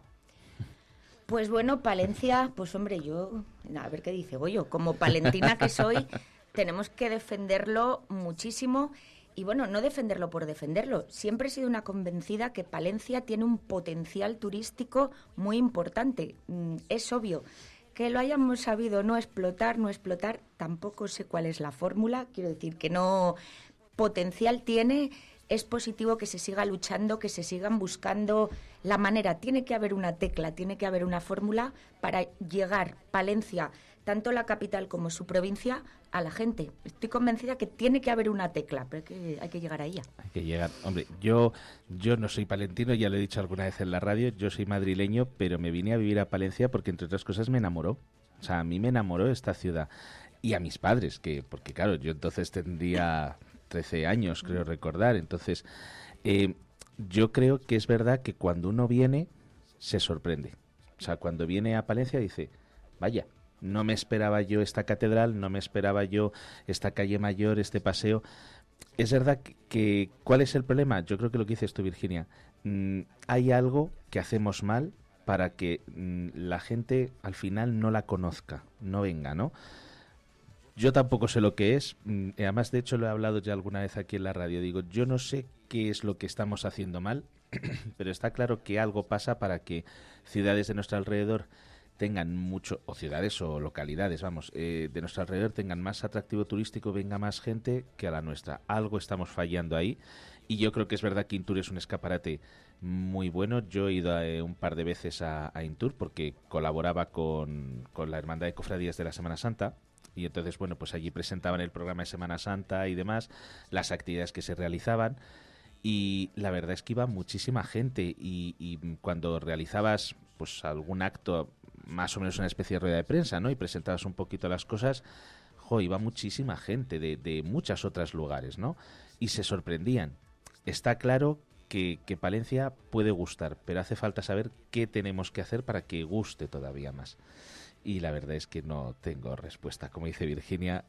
Pues bueno, Palencia, pues hombre, yo, a ver qué dice Goyo, como palentina que soy, tenemos que defenderlo muchísimo y bueno, no defenderlo por defenderlo. Siempre he sido una convencida que Palencia tiene un potencial turístico muy importante. Mm, es obvio. Que lo hayamos sabido no explotar, no explotar, tampoco sé cuál es la fórmula. Quiero decir que no potencial tiene, es positivo que se siga luchando, que se sigan buscando la manera. Tiene que haber una tecla, tiene que haber una fórmula para llegar Palencia tanto la capital como su provincia, a la gente. Estoy convencida que tiene que haber una tecla, pero que hay que llegar a ella. Hay que llegar. Hombre, yo, yo no soy palentino, ya lo he dicho alguna vez en la radio, yo soy madrileño, pero me vine a vivir a Palencia porque, entre otras cosas, me enamoró. O sea, a mí me enamoró esta ciudad. Y a mis padres, que porque claro, yo entonces tendría 13 años, creo recordar. Entonces, eh, yo creo que es verdad que cuando uno viene, se sorprende. O sea, cuando viene a Palencia dice, vaya, no me esperaba yo esta catedral, no me esperaba yo esta calle mayor, este paseo. Es verdad que, ¿cuál es el problema? Yo creo que lo que dices tú, Virginia. Mm, hay algo que hacemos mal para que mm, la gente al final no la conozca, no venga, ¿no? Yo tampoco sé lo que es, mm, además de hecho lo he hablado ya alguna vez aquí en la radio, digo, yo no sé qué es lo que estamos haciendo mal, pero está claro que algo pasa para que ciudades de nuestro alrededor tengan mucho, o ciudades o localidades, vamos, eh, de nuestro alrededor tengan más atractivo turístico, venga más gente que a la nuestra. Algo estamos fallando ahí y yo creo que es verdad que Intur es un escaparate muy bueno. Yo he ido eh, un par de veces a, Intur porque colaboraba con, con la Hermandad de Cofradías de la Semana Santa y entonces, bueno, pues allí presentaban el programa de Semana Santa y demás, las actividades que se realizaban y la verdad es que iba muchísima gente y, y, cuando realizabas pues algún acto más o menos una especie de rueda de prensa, ¿no? Y presentabas un poquito las cosas, jo, iba muchísima gente de, de muchos otros lugares, ¿no? Y se sorprendían. Está claro que, que, Palencia puede gustar, pero hace falta saber qué tenemos que hacer para que guste todavía más. Y la verdad es que no tengo respuesta. Como dice Virginia,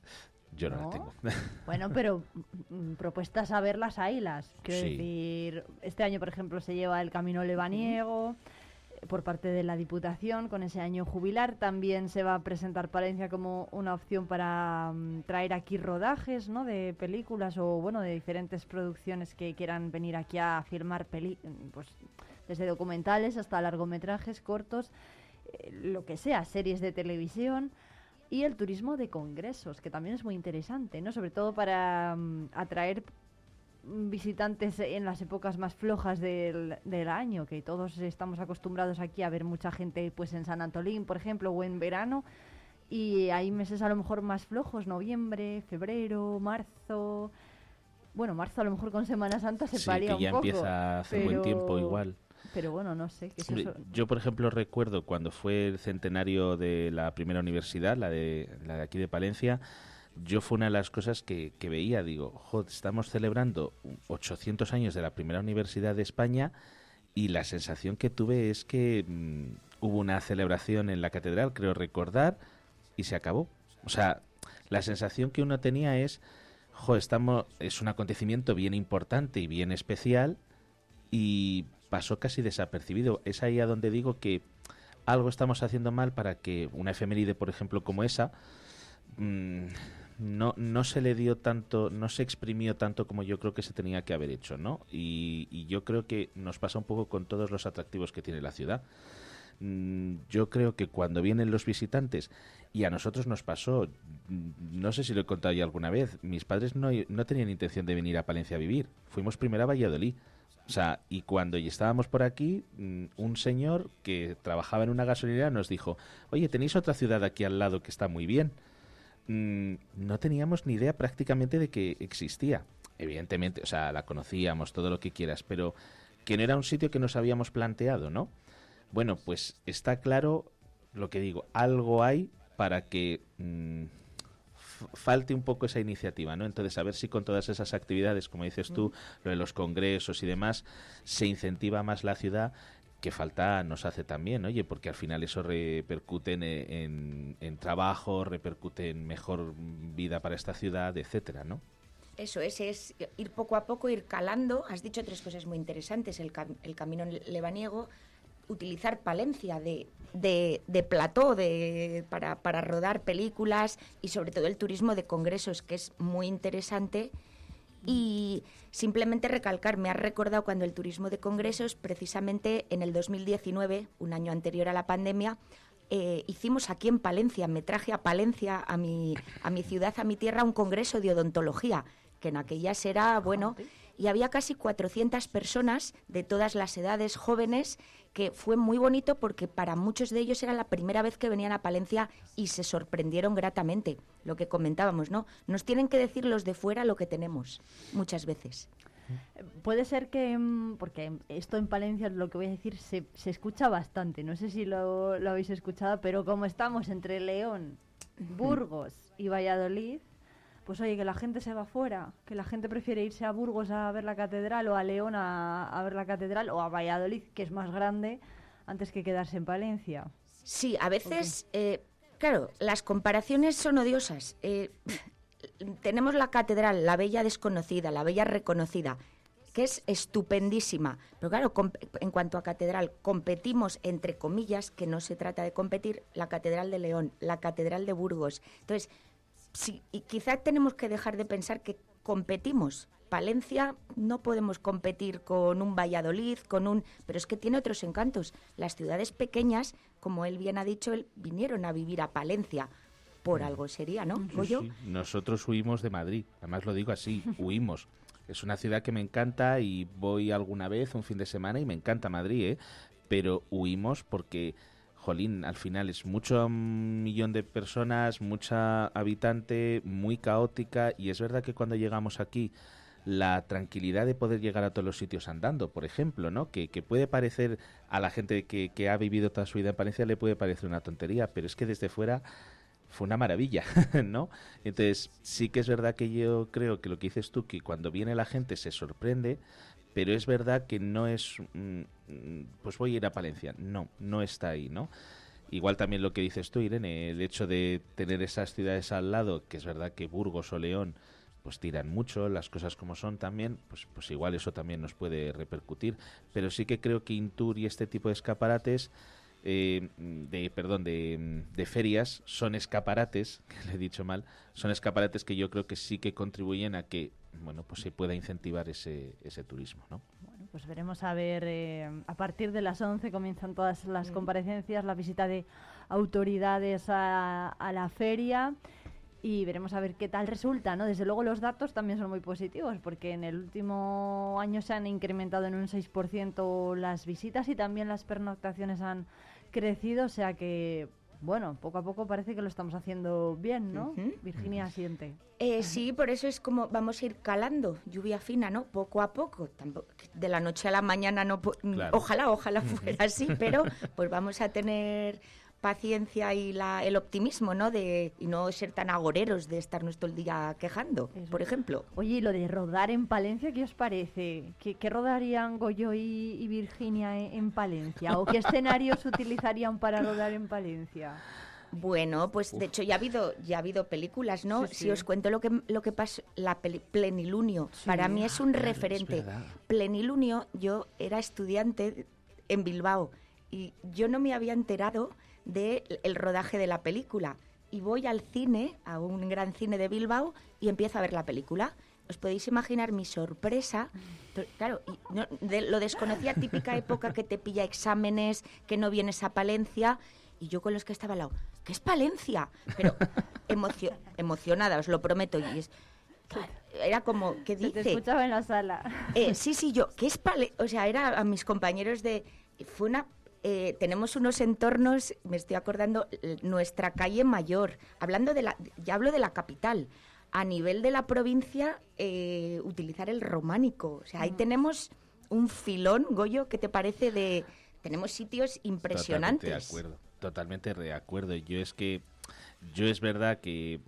yo no, la tengo. Bueno, pero mm, propuestas a verlas hay las. Quiero decir, este año, por ejemplo, se lleva el Camino Lebaniego por parte de la Diputación con ese año jubilar. También se va a presentar Palencia como una opción para mm, traer aquí rodajes ¿no? de películas o bueno de diferentes producciones que quieran venir aquí a filmar peli pues desde documentales hasta largometrajes cortos, eh, lo que sea, series de televisión y el turismo de congresos, que también es muy interesante, ¿no? Sobre todo para mm, atraer visitantes en las épocas más flojas del, del, año, que todos estamos acostumbrados aquí a ver mucha gente pues en San Antolín, por ejemplo, o en verano, y hay meses a lo mejor más flojos, noviembre, febrero, marzo. Bueno, marzo a lo mejor con Semana Santa se sí, que ya empieza a hacer buen tiempo igual. Pero bueno, no sé. Yo, por ejemplo, recuerdo cuando fue el centenario de la primera universidad, la de, la de aquí de Palencia, yo fue una de las cosas que, veía, digo, joder, estamos celebrando 800 años de la primera universidad de España y la sensación que tuve es que mm, hubo una celebración en la catedral, creo recordar, y se acabó. O sea, la sensación que uno tenía es, jo, estamos, es un acontecimiento bien importante y bien especial y pasó casi desapercibido. Es ahí a donde digo que algo estamos haciendo mal para que una efeméride, por ejemplo, como esa, mmm, no, no se le dio tanto, no se exprimió tanto como yo creo que se tenía que haber hecho, ¿no? Y, yo creo que nos pasa un poco con todos los atractivos que tiene la ciudad. Mm, yo creo que cuando vienen los visitantes, y a nosotros nos pasó, no sé si lo he contado ya alguna vez, mis padres no, no tenían intención de venir a Palencia a vivir, fuimos primero a Valladolid. O sea, y cuando estábamos por aquí, mm, un señor que trabajaba en una gasolinera nos dijo, oye, tenéis otra ciudad aquí al lado que está muy bien. Mm, no teníamos ni idea prácticamente de que existía. Evidentemente, o sea, la conocíamos, todo lo que quieras, pero que no era un sitio que nos habíamos planteado, ¿no? Bueno, pues está claro lo que digo, algo hay para que mm, falte un poco esa iniciativa, ¿no? Entonces, a ver si con todas esas actividades, como dices tú, lo de los congresos y demás, se incentiva más la ciudad que falta nos hace también, oye, porque al final eso repercute en, en, trabajo, repercute en mejor vida para esta ciudad, etcétera, ¿no? Eso es, es ir poco a poco, ir calando. Has dicho tres cosas muy interesantes. El, el camino lebaniego, utilizar Palencia de, de, de plató de, para, para rodar películas y sobre todo el turismo de congresos, que es muy interesante Y simplemente recalcar, me ha recordado cuando el turismo de congresos, precisamente en el 2019, un año anterior a la pandemia, eh, hicimos aquí en Palencia, me traje a Palencia, a mi, a mi ciudad, a mi tierra, un congreso de odontología, que en aquellas era, bueno, y había casi 400 personas de todas las edades jóvenes que fue muy bonito porque para muchos de ellos era la primera vez que venían a Palencia y se sorprendieron gratamente, lo que comentábamos, ¿no? Nos tienen que decir los de fuera lo que tenemos, muchas veces. Puede ser que, mm, porque esto en Palencia, lo que voy a decir, se, se escucha bastante, no sé si lo, lo habéis escuchado, pero como estamos entre León, Burgos y Valladolid, pues oye, que la gente se va fuera, que la gente prefiere irse a Burgos a ver la catedral o a León a, ver la catedral o a Valladolid, que es más grande, antes que quedarse en Palencia. Sí, a veces, eh, claro, las comparaciones son odiosas. Eh, tenemos la catedral, la bella desconocida, la bella reconocida, que es estupendísima. Pero claro, en cuanto a catedral, competimos, entre comillas, que no se trata de competir, la Catedral de León, la Catedral de Burgos. Entonces, sí, y quizá tenemos que dejar de pensar que competimos. Palencia no podemos competir con un Valladolid, con un, pero es que tiene otros encantos. Las ciudades pequeñas, como él bien ha dicho, él vinieron a vivir a Palencia por mm. algo sería, ¿no? Nosotros huimos de Madrid, además lo digo así, huimos. Es una ciudad que me encanta y voy alguna vez un fin de semana y me encanta Madrid, ¿eh? Pero huimos porque jolín, al final es mucho millón de personas, mucha habitante, muy caótica y es verdad que cuando llegamos aquí la tranquilidad de poder llegar a todos los sitios andando, por ejemplo, ¿no? Que, puede parecer a la gente que, que, ha vivido toda su vida en Palencia le puede parecer una tontería, pero es que desde fuera fue una maravilla, ¿no? Entonces sí que es verdad que yo creo que lo que dices tú, que cuando viene la gente se sorprende, pero es verdad que no es, mm, pues voy a ir a Palencia, no, no está ahí, ¿no? Igual también lo que dices tú, Irene, el hecho de tener esas ciudades al lado, que es verdad que Burgos o León pues tiran mucho, las cosas como son también, pues, pues igual eso también nos puede repercutir, pero sí que creo que Intur y este tipo de escaparates eh, de perdón de, de, ferias son escaparates que le he dicho mal son escaparates que yo creo que sí que contribuyen a que bueno, pues se pueda incentivar ese, ese turismo, ¿no? Bueno, pues veremos a ver, eh, a partir de las 11 comienzan todas las comparecencias, la visita de autoridades a, a, la feria y veremos a ver qué tal resulta, ¿no? Desde luego los datos también son muy positivos porque en el último año se han incrementado en un 6% las visitas y también las pernoctaciones han crecido, o sea que bueno, poco a poco parece que lo estamos haciendo bien, ¿no? Virginia siente. Eh, sí, por eso es como vamos a ir calando, lluvia fina, ¿no? Poco a poco. de la noche a la mañana no. Ojalá, ojalá fuera así, pero pues vamos a tener paciencia y la, el optimismo, ¿no? De, y no ser tan agoreros de estarnos todo el día quejando, por ejemplo. Oye, y lo de rodar en Palencia, ¿qué os parece? ¿Qué, rodarían Goyo y, Virginia en, Palencia? ¿O qué escenarios utilizarían para rodar en Palencia? Bueno, pues de hecho ya ha habido ya ha habido películas, ¿no? Si os cuento lo que lo que pasó, la Plenilunio, para mí es un referente. Plenilunio, yo era estudiante en Bilbao y yo no me había enterado del el rodaje de la película. Y voy al cine, a un gran cine de Bilbao, y empiezo a ver la película. Os podéis imaginar mi sorpresa. Claro, lo desconocía, típica época que te pilla exámenes, que no vienes a Palencia, y yo con los que estaba al lado, ¿qué es Palencia? Pero emocionada, os lo prometo. Y es, era como, ¿qué dice? te escuchaba en la sala. Eh, sí, sí, yo, ¿qué es Palencia? O sea, era a mis compañeros de... Fue una eh, tenemos unos entornos, me estoy acordando, nuestra calle mayor, hablando de la, ya hablo de la capital, a nivel de la provincia, eh, utilizar el románico. O sea, ahí mm. tenemos un filón, Goyo, ¿qué te parece de...? Tenemos sitios impresionantes. Totalmente de acuerdo, totalmente de acuerdo. Yo es que yo es verdad que,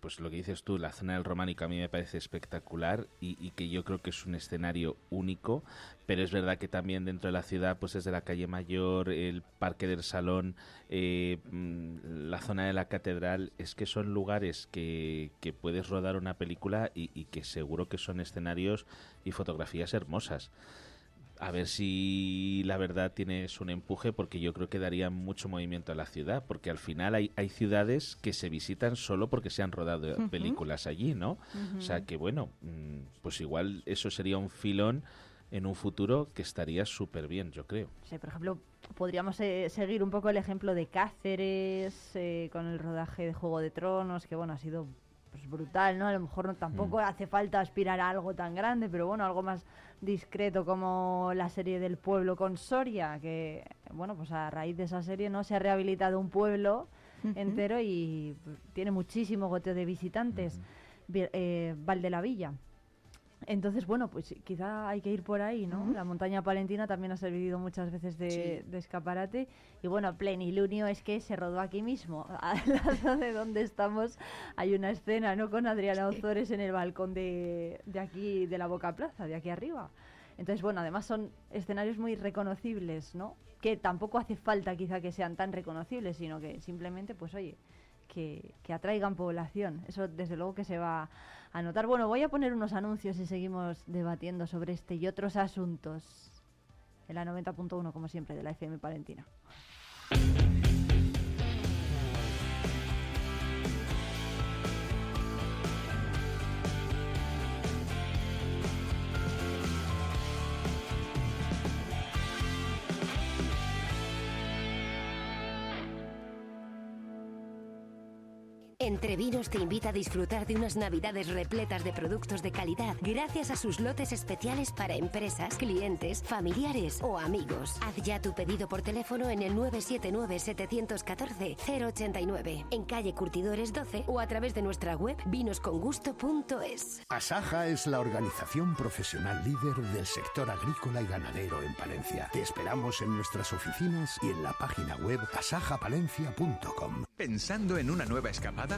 pues lo que dices tú, la zona del románico a mí me parece espectacular y, que yo creo que es un escenario único, pero es verdad que también dentro de la ciudad, pues desde la calle Mayor, el Parque del Salón, eh, mm, la zona de la Catedral, es que son lugares que, que puedes rodar una película y, y que seguro que son escenarios y fotografías hermosas a ver si la verdad tienes un empuje, porque yo creo que daría mucho movimiento a la ciudad, porque al final hay, hay ciudades que se visitan solo porque se han rodado películas allí, ¿no? O sea que bueno, mm, pues igual eso sería un filón en un futuro que estaría súper bien, yo creo. Sí, por ejemplo, podríamos eh, seguir un poco el ejemplo de Cáceres eh, con el rodaje de Juego de Tronos, que bueno, ha sido pues, brutal, ¿no? A lo mejor no, tampoco mm. hace falta aspirar a algo tan grande, pero bueno, algo más discreto como la serie del pueblo con Soria, que bueno, pues a raíz de esa serie no se ha rehabilitado un pueblo entero y tiene muchísimo goteo de visitantes. Eh, Val de la Villa. Entonces, bueno, pues quizá hay que ir por ahí, ¿no? La montaña palentina también ha servido muchas veces de, escaparate. Y bueno, plenilunio es que se rodó aquí mismo, al lado de donde estamos. Hay una escena, ¿no? Con Adriana Ozores en el balcón de, de aquí, de la Boca Plaza, de aquí arriba. Entonces, bueno, además son escenarios muy reconocibles, ¿no? Que tampoco hace falta quizá que sean tan reconocibles, sino que simplemente, pues oye, que, atraigan población. Eso desde luego que se va anotar. Bueno, voy a poner unos anuncios y seguimos debatiendo sobre este y otros asuntos en la 90.1, como siempre, de la FM Palentina. Entre Vinos te invita a disfrutar de unas navidades repletas de productos de calidad gracias a sus lotes especiales para empresas, clientes, familiares o amigos. Haz ya tu pedido por teléfono en el 979-714-089, en calle Curtidores 12 o a través de nuestra web vinoscongusto.es. Asaja es la organización profesional líder del sector agrícola y ganadero en Palencia. Te esperamos en nuestras oficinas y en la página web asajapalencia.com. Pensando en una nueva escapada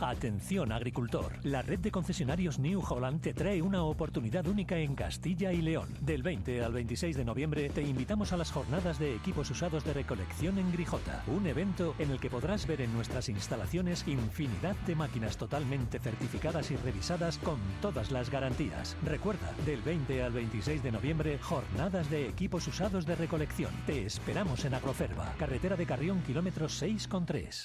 Atención agricultor, la red de concesionarios New Holland te trae una oportunidad única en Castilla y León. Del 20 al 26 de noviembre te invitamos a las jornadas de equipos usados de recolección en Grijota, un evento en el que podrás ver en nuestras instalaciones infinidad de máquinas totalmente certificadas y revisadas con todas las garantías. Recuerda, del 20 al 26 de noviembre, jornadas de equipos usados de recolección. Te esperamos en Agroferva, carretera de Carrión, kilómetros 6,3.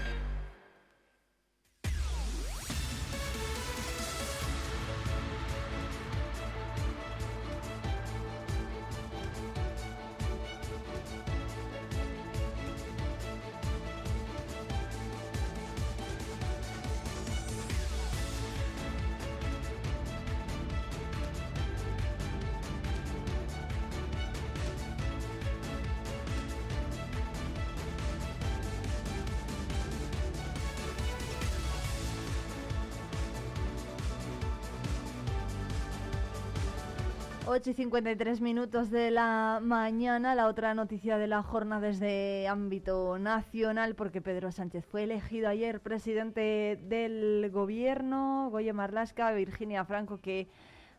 8 y 53 minutos de la mañana, la otra noticia de la jornada desde ámbito nacional, porque Pedro Sánchez fue elegido ayer presidente del gobierno, Goye Marlasca, Virginia Franco, que,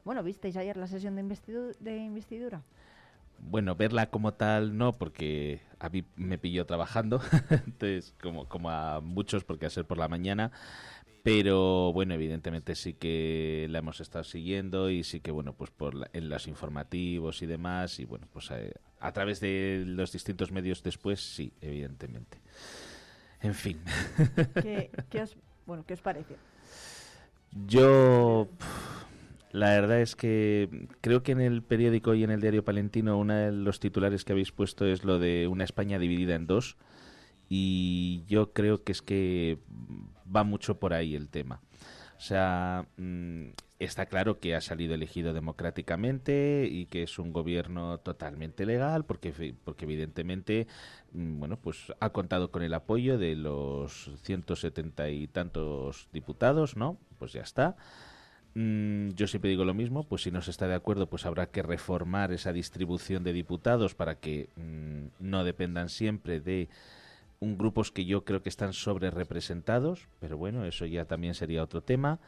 bueno, visteis ayer la sesión de, de investidura. Bueno, verla como tal no, porque a mí me pilló trabajando, entonces como, como a muchos, porque a ser por la mañana, pero bueno evidentemente sí que la hemos estado siguiendo y sí que bueno pues por en los informativos y demás y bueno pues eh, a, través de los distintos medios después sí evidentemente. En fin. ¿Qué, os, bueno qué os parece yo la verdad es que creo que en el periódico y en el diario palentino uno de los titulares que habéis puesto es lo de una España dividida en dos y yo creo que es que va mucho por ahí el tema. O sea, mm, está claro que ha salido elegido democráticamente y que es un gobierno totalmente legal porque, porque evidentemente, mm, bueno, pues ha contado con el apoyo de los 170 y tantos diputados, ¿no? Pues ya está. Mm, yo siempre digo lo mismo, pues si no se está de acuerdo, pues habrá que reformar esa distribución de diputados para que no dependan siempre de un grupos que yo creo que están sobre representados, pero bueno, eso ya también sería otro tema.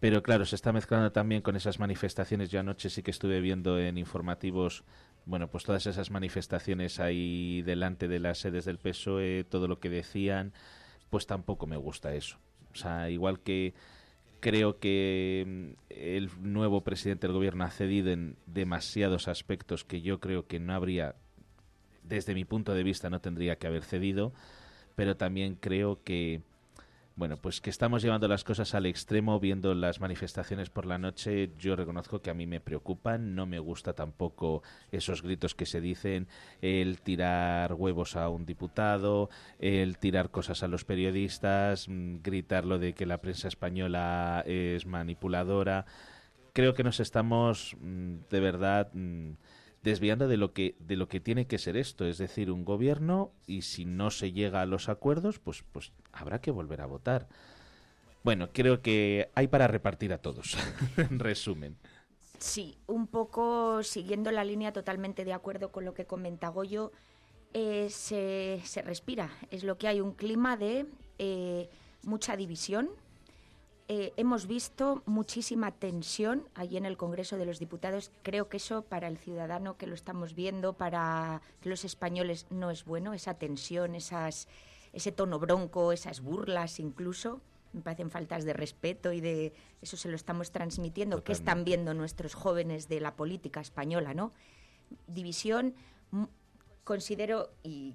Pero claro, se está mezclando también con esas manifestaciones. Yo anoche sí que estuve viendo en informativos, bueno, pues todas esas manifestaciones ahí delante de las sedes del PSOE, todo lo que decían, pues tampoco me gusta eso. O sea, igual que creo que mm, el nuevo presidente del gobierno ha cedido en demasiados aspectos que yo creo que no habría, desde mi punto de vista, no tendría que haber cedido, pero también creo que bueno, pues que estamos llevando las cosas al extremo, viendo las manifestaciones por la noche, yo reconozco que a mí me preocupan, no me gusta tampoco esos gritos que se dicen, el tirar huevos a un diputado, el tirar cosas a los periodistas, mm, gritar lo de que la prensa española es manipuladora. Creo que nos estamos mm, de verdad mm, desviando de lo que de lo que tiene que ser esto, es decir, un gobierno y si no se llega a los acuerdos, pues pues habrá que volver a votar. Bueno, creo que hay para repartir a todos. en resumen. Sí, un poco siguiendo la línea totalmente de acuerdo con lo que comenta Goyo, eh, se, se, respira. Es lo que hay, un clima de eh, mucha división, eh, hemos visto muchísima tensión allí en el Congreso de los Diputados. Creo que eso para el ciudadano que lo estamos viendo, para los españoles, no es bueno, esa tensión, esas, ese tono bronco, esas burlas incluso. Me parecen faltas de respeto y de eso se lo estamos transmitiendo. ¿Qué están viendo nuestros jóvenes de la política española, no? División, considero, y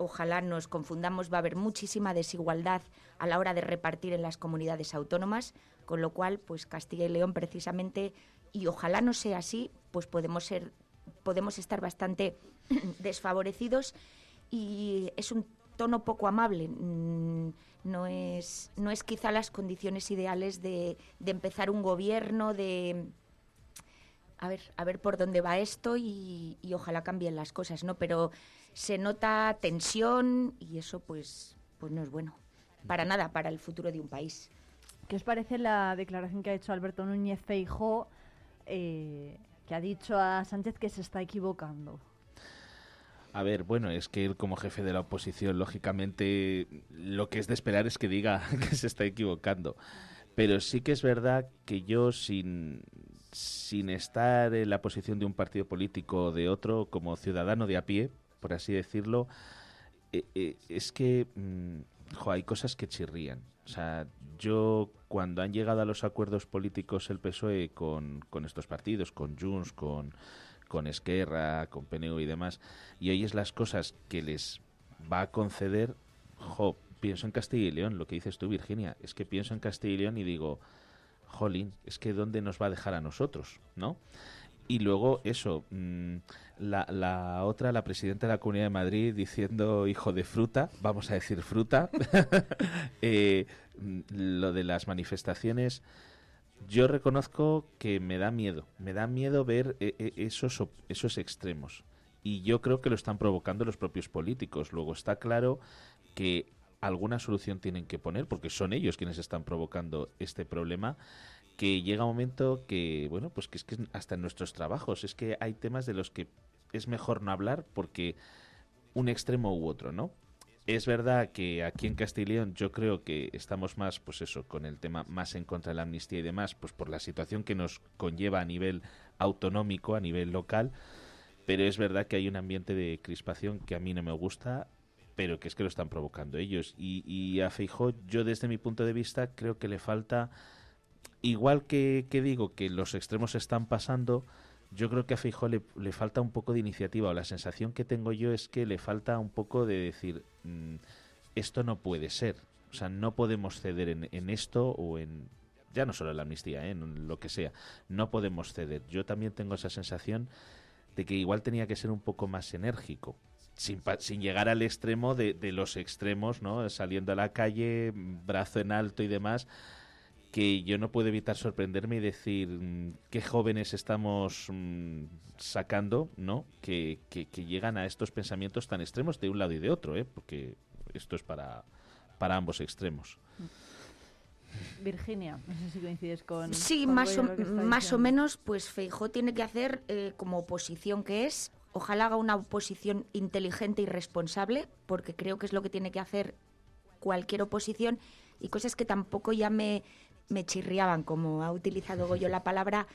ojalá nos confundamos, va a haber muchísima desigualdad a la hora de repartir en las comunidades autónomas, con lo cual, pues Castilla y León precisamente, y ojalá no sea así, pues podemos ser, podemos estar bastante desfavorecidos y es un tono poco amable. Mm, no es, no es quizá las condiciones ideales de, de empezar un gobierno, de a ver, a ver por dónde va esto y, y ojalá cambien las cosas, ¿no? Pero se nota tensión y eso pues, pues no es bueno. Para nada, para el futuro de un país. ¿Qué os parece la declaración que ha hecho Alberto Núñez Feijó, eh, que ha dicho a Sánchez que se está equivocando? A ver, bueno, es que él como jefe de la oposición, lógicamente, lo que es de esperar es que diga que se está equivocando. Pero sí que es verdad que yo, sin, sin estar en la posición de un partido político o de otro, como ciudadano de a pie, por así decirlo, eh, eh, es que mm, hay cosas que chirrían. O sea, yo cuando han llegado a los acuerdos políticos el PSOE con, con estos partidos, con Junts, con, con Esquerra, con PNU y demás, y oyes las cosas que les va a conceder, jo, pienso en Castilla y León, lo que dices tú, Virginia, es que pienso en Castilla y León y digo, jolín, es que ¿dónde nos va a dejar a nosotros? ¿No? Y luego eso, mm, la, la, otra, la presidenta de la Comunidad de Madrid, diciendo hijo de fruta, vamos a decir fruta, eh, mm, lo de las manifestaciones, yo reconozco que me da miedo, me da miedo ver eh, esos, esos extremos. Y yo creo que lo están provocando los propios políticos. Luego está claro que alguna solución tienen que poner, porque son ellos quienes están provocando este problema que llega un momento que, bueno, pues que es que hasta en nuestros trabajos, es que hay temas de los que es mejor no hablar porque un extremo u otro, ¿no? Es verdad que aquí en Castileón yo creo que estamos más, pues eso, con el tema más en contra de la amnistía y demás, pues por la situación que nos conlleva a nivel autonómico, a nivel local, pero es verdad que hay un ambiente de crispación que a mí no me gusta, pero que es que lo están provocando ellos. Y, y a Feijó, yo desde mi punto de vista creo que le falta igual que, digo que los extremos están pasando, yo creo que a Feijóo le, falta un poco de iniciativa, o la sensación que tengo yo es que le falta un poco de decir, mm, esto no puede ser, o sea, no podemos ceder en, esto o en, ya no solo en la amnistía, ¿eh? en lo que sea, no podemos ceder. Yo también tengo esa sensación de que igual tenía que ser un poco más enérgico. Sin, sin llegar al extremo de, de los extremos, ¿no? Saliendo a la calle, brazo en alto y demás, que yo no puedo evitar sorprenderme y decir mm, qué jóvenes estamos mm, sacando, ¿no? Que, que, llegan a estos pensamientos tan extremos de un lado y de otro, ¿eh? Porque esto es para, para ambos extremos. Virginia, no sé si coincides con... Sí, más, o, más o menos, pues Feijó tiene que hacer, eh, como oposición que es, ojalá haga una oposición inteligente y responsable, porque creo que es lo que tiene que hacer cualquier oposición, y cosas que tampoco ya me, me chirriaban, como ha utilizado Goyo la palabra,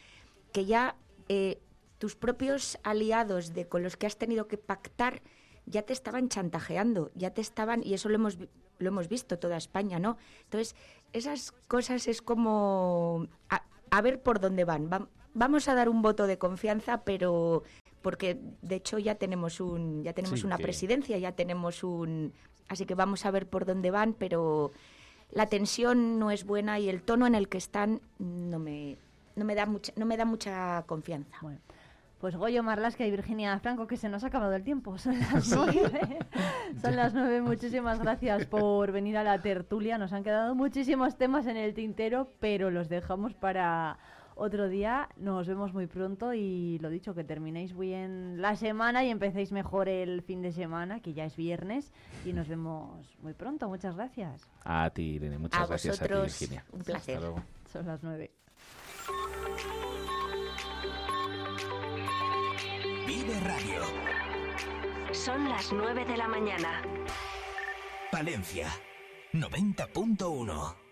que ya eh, tus propios aliados de con los que has tenido que pactar ya te estaban chantajeando, ya te estaban, y eso lo hemos, lo hemos visto toda España, ¿no? Entonces, esas cosas es como a, ver por dónde van. vamos a dar un voto de confianza, pero porque de hecho ya tenemos un ya tenemos una presidencia, ya tenemos un así que vamos a ver por dónde van, pero la tensión no es buena y el tono en el que están no me no me da mucha no me da mucha confianza. Pues Goyo Marlasca y Virginia Franco, que se nos ha acabado el tiempo. Son las nueve. Son las nueve. Muchísimas gracias por venir a la tertulia. Nos han quedado muchísimos temas en el tintero, pero los dejamos para otro día. Nos vemos muy pronto y lo dicho, que terminéis bien la semana y empecéis mejor el fin de semana, que ya es viernes. Y nos vemos muy pronto. Muchas gracias. A ti, Irene. Muchas gracias a ti, Virginia. Un placer. Son las nueve. Vive Radio. Son las 9 de la mañana. Valencia, 90.1.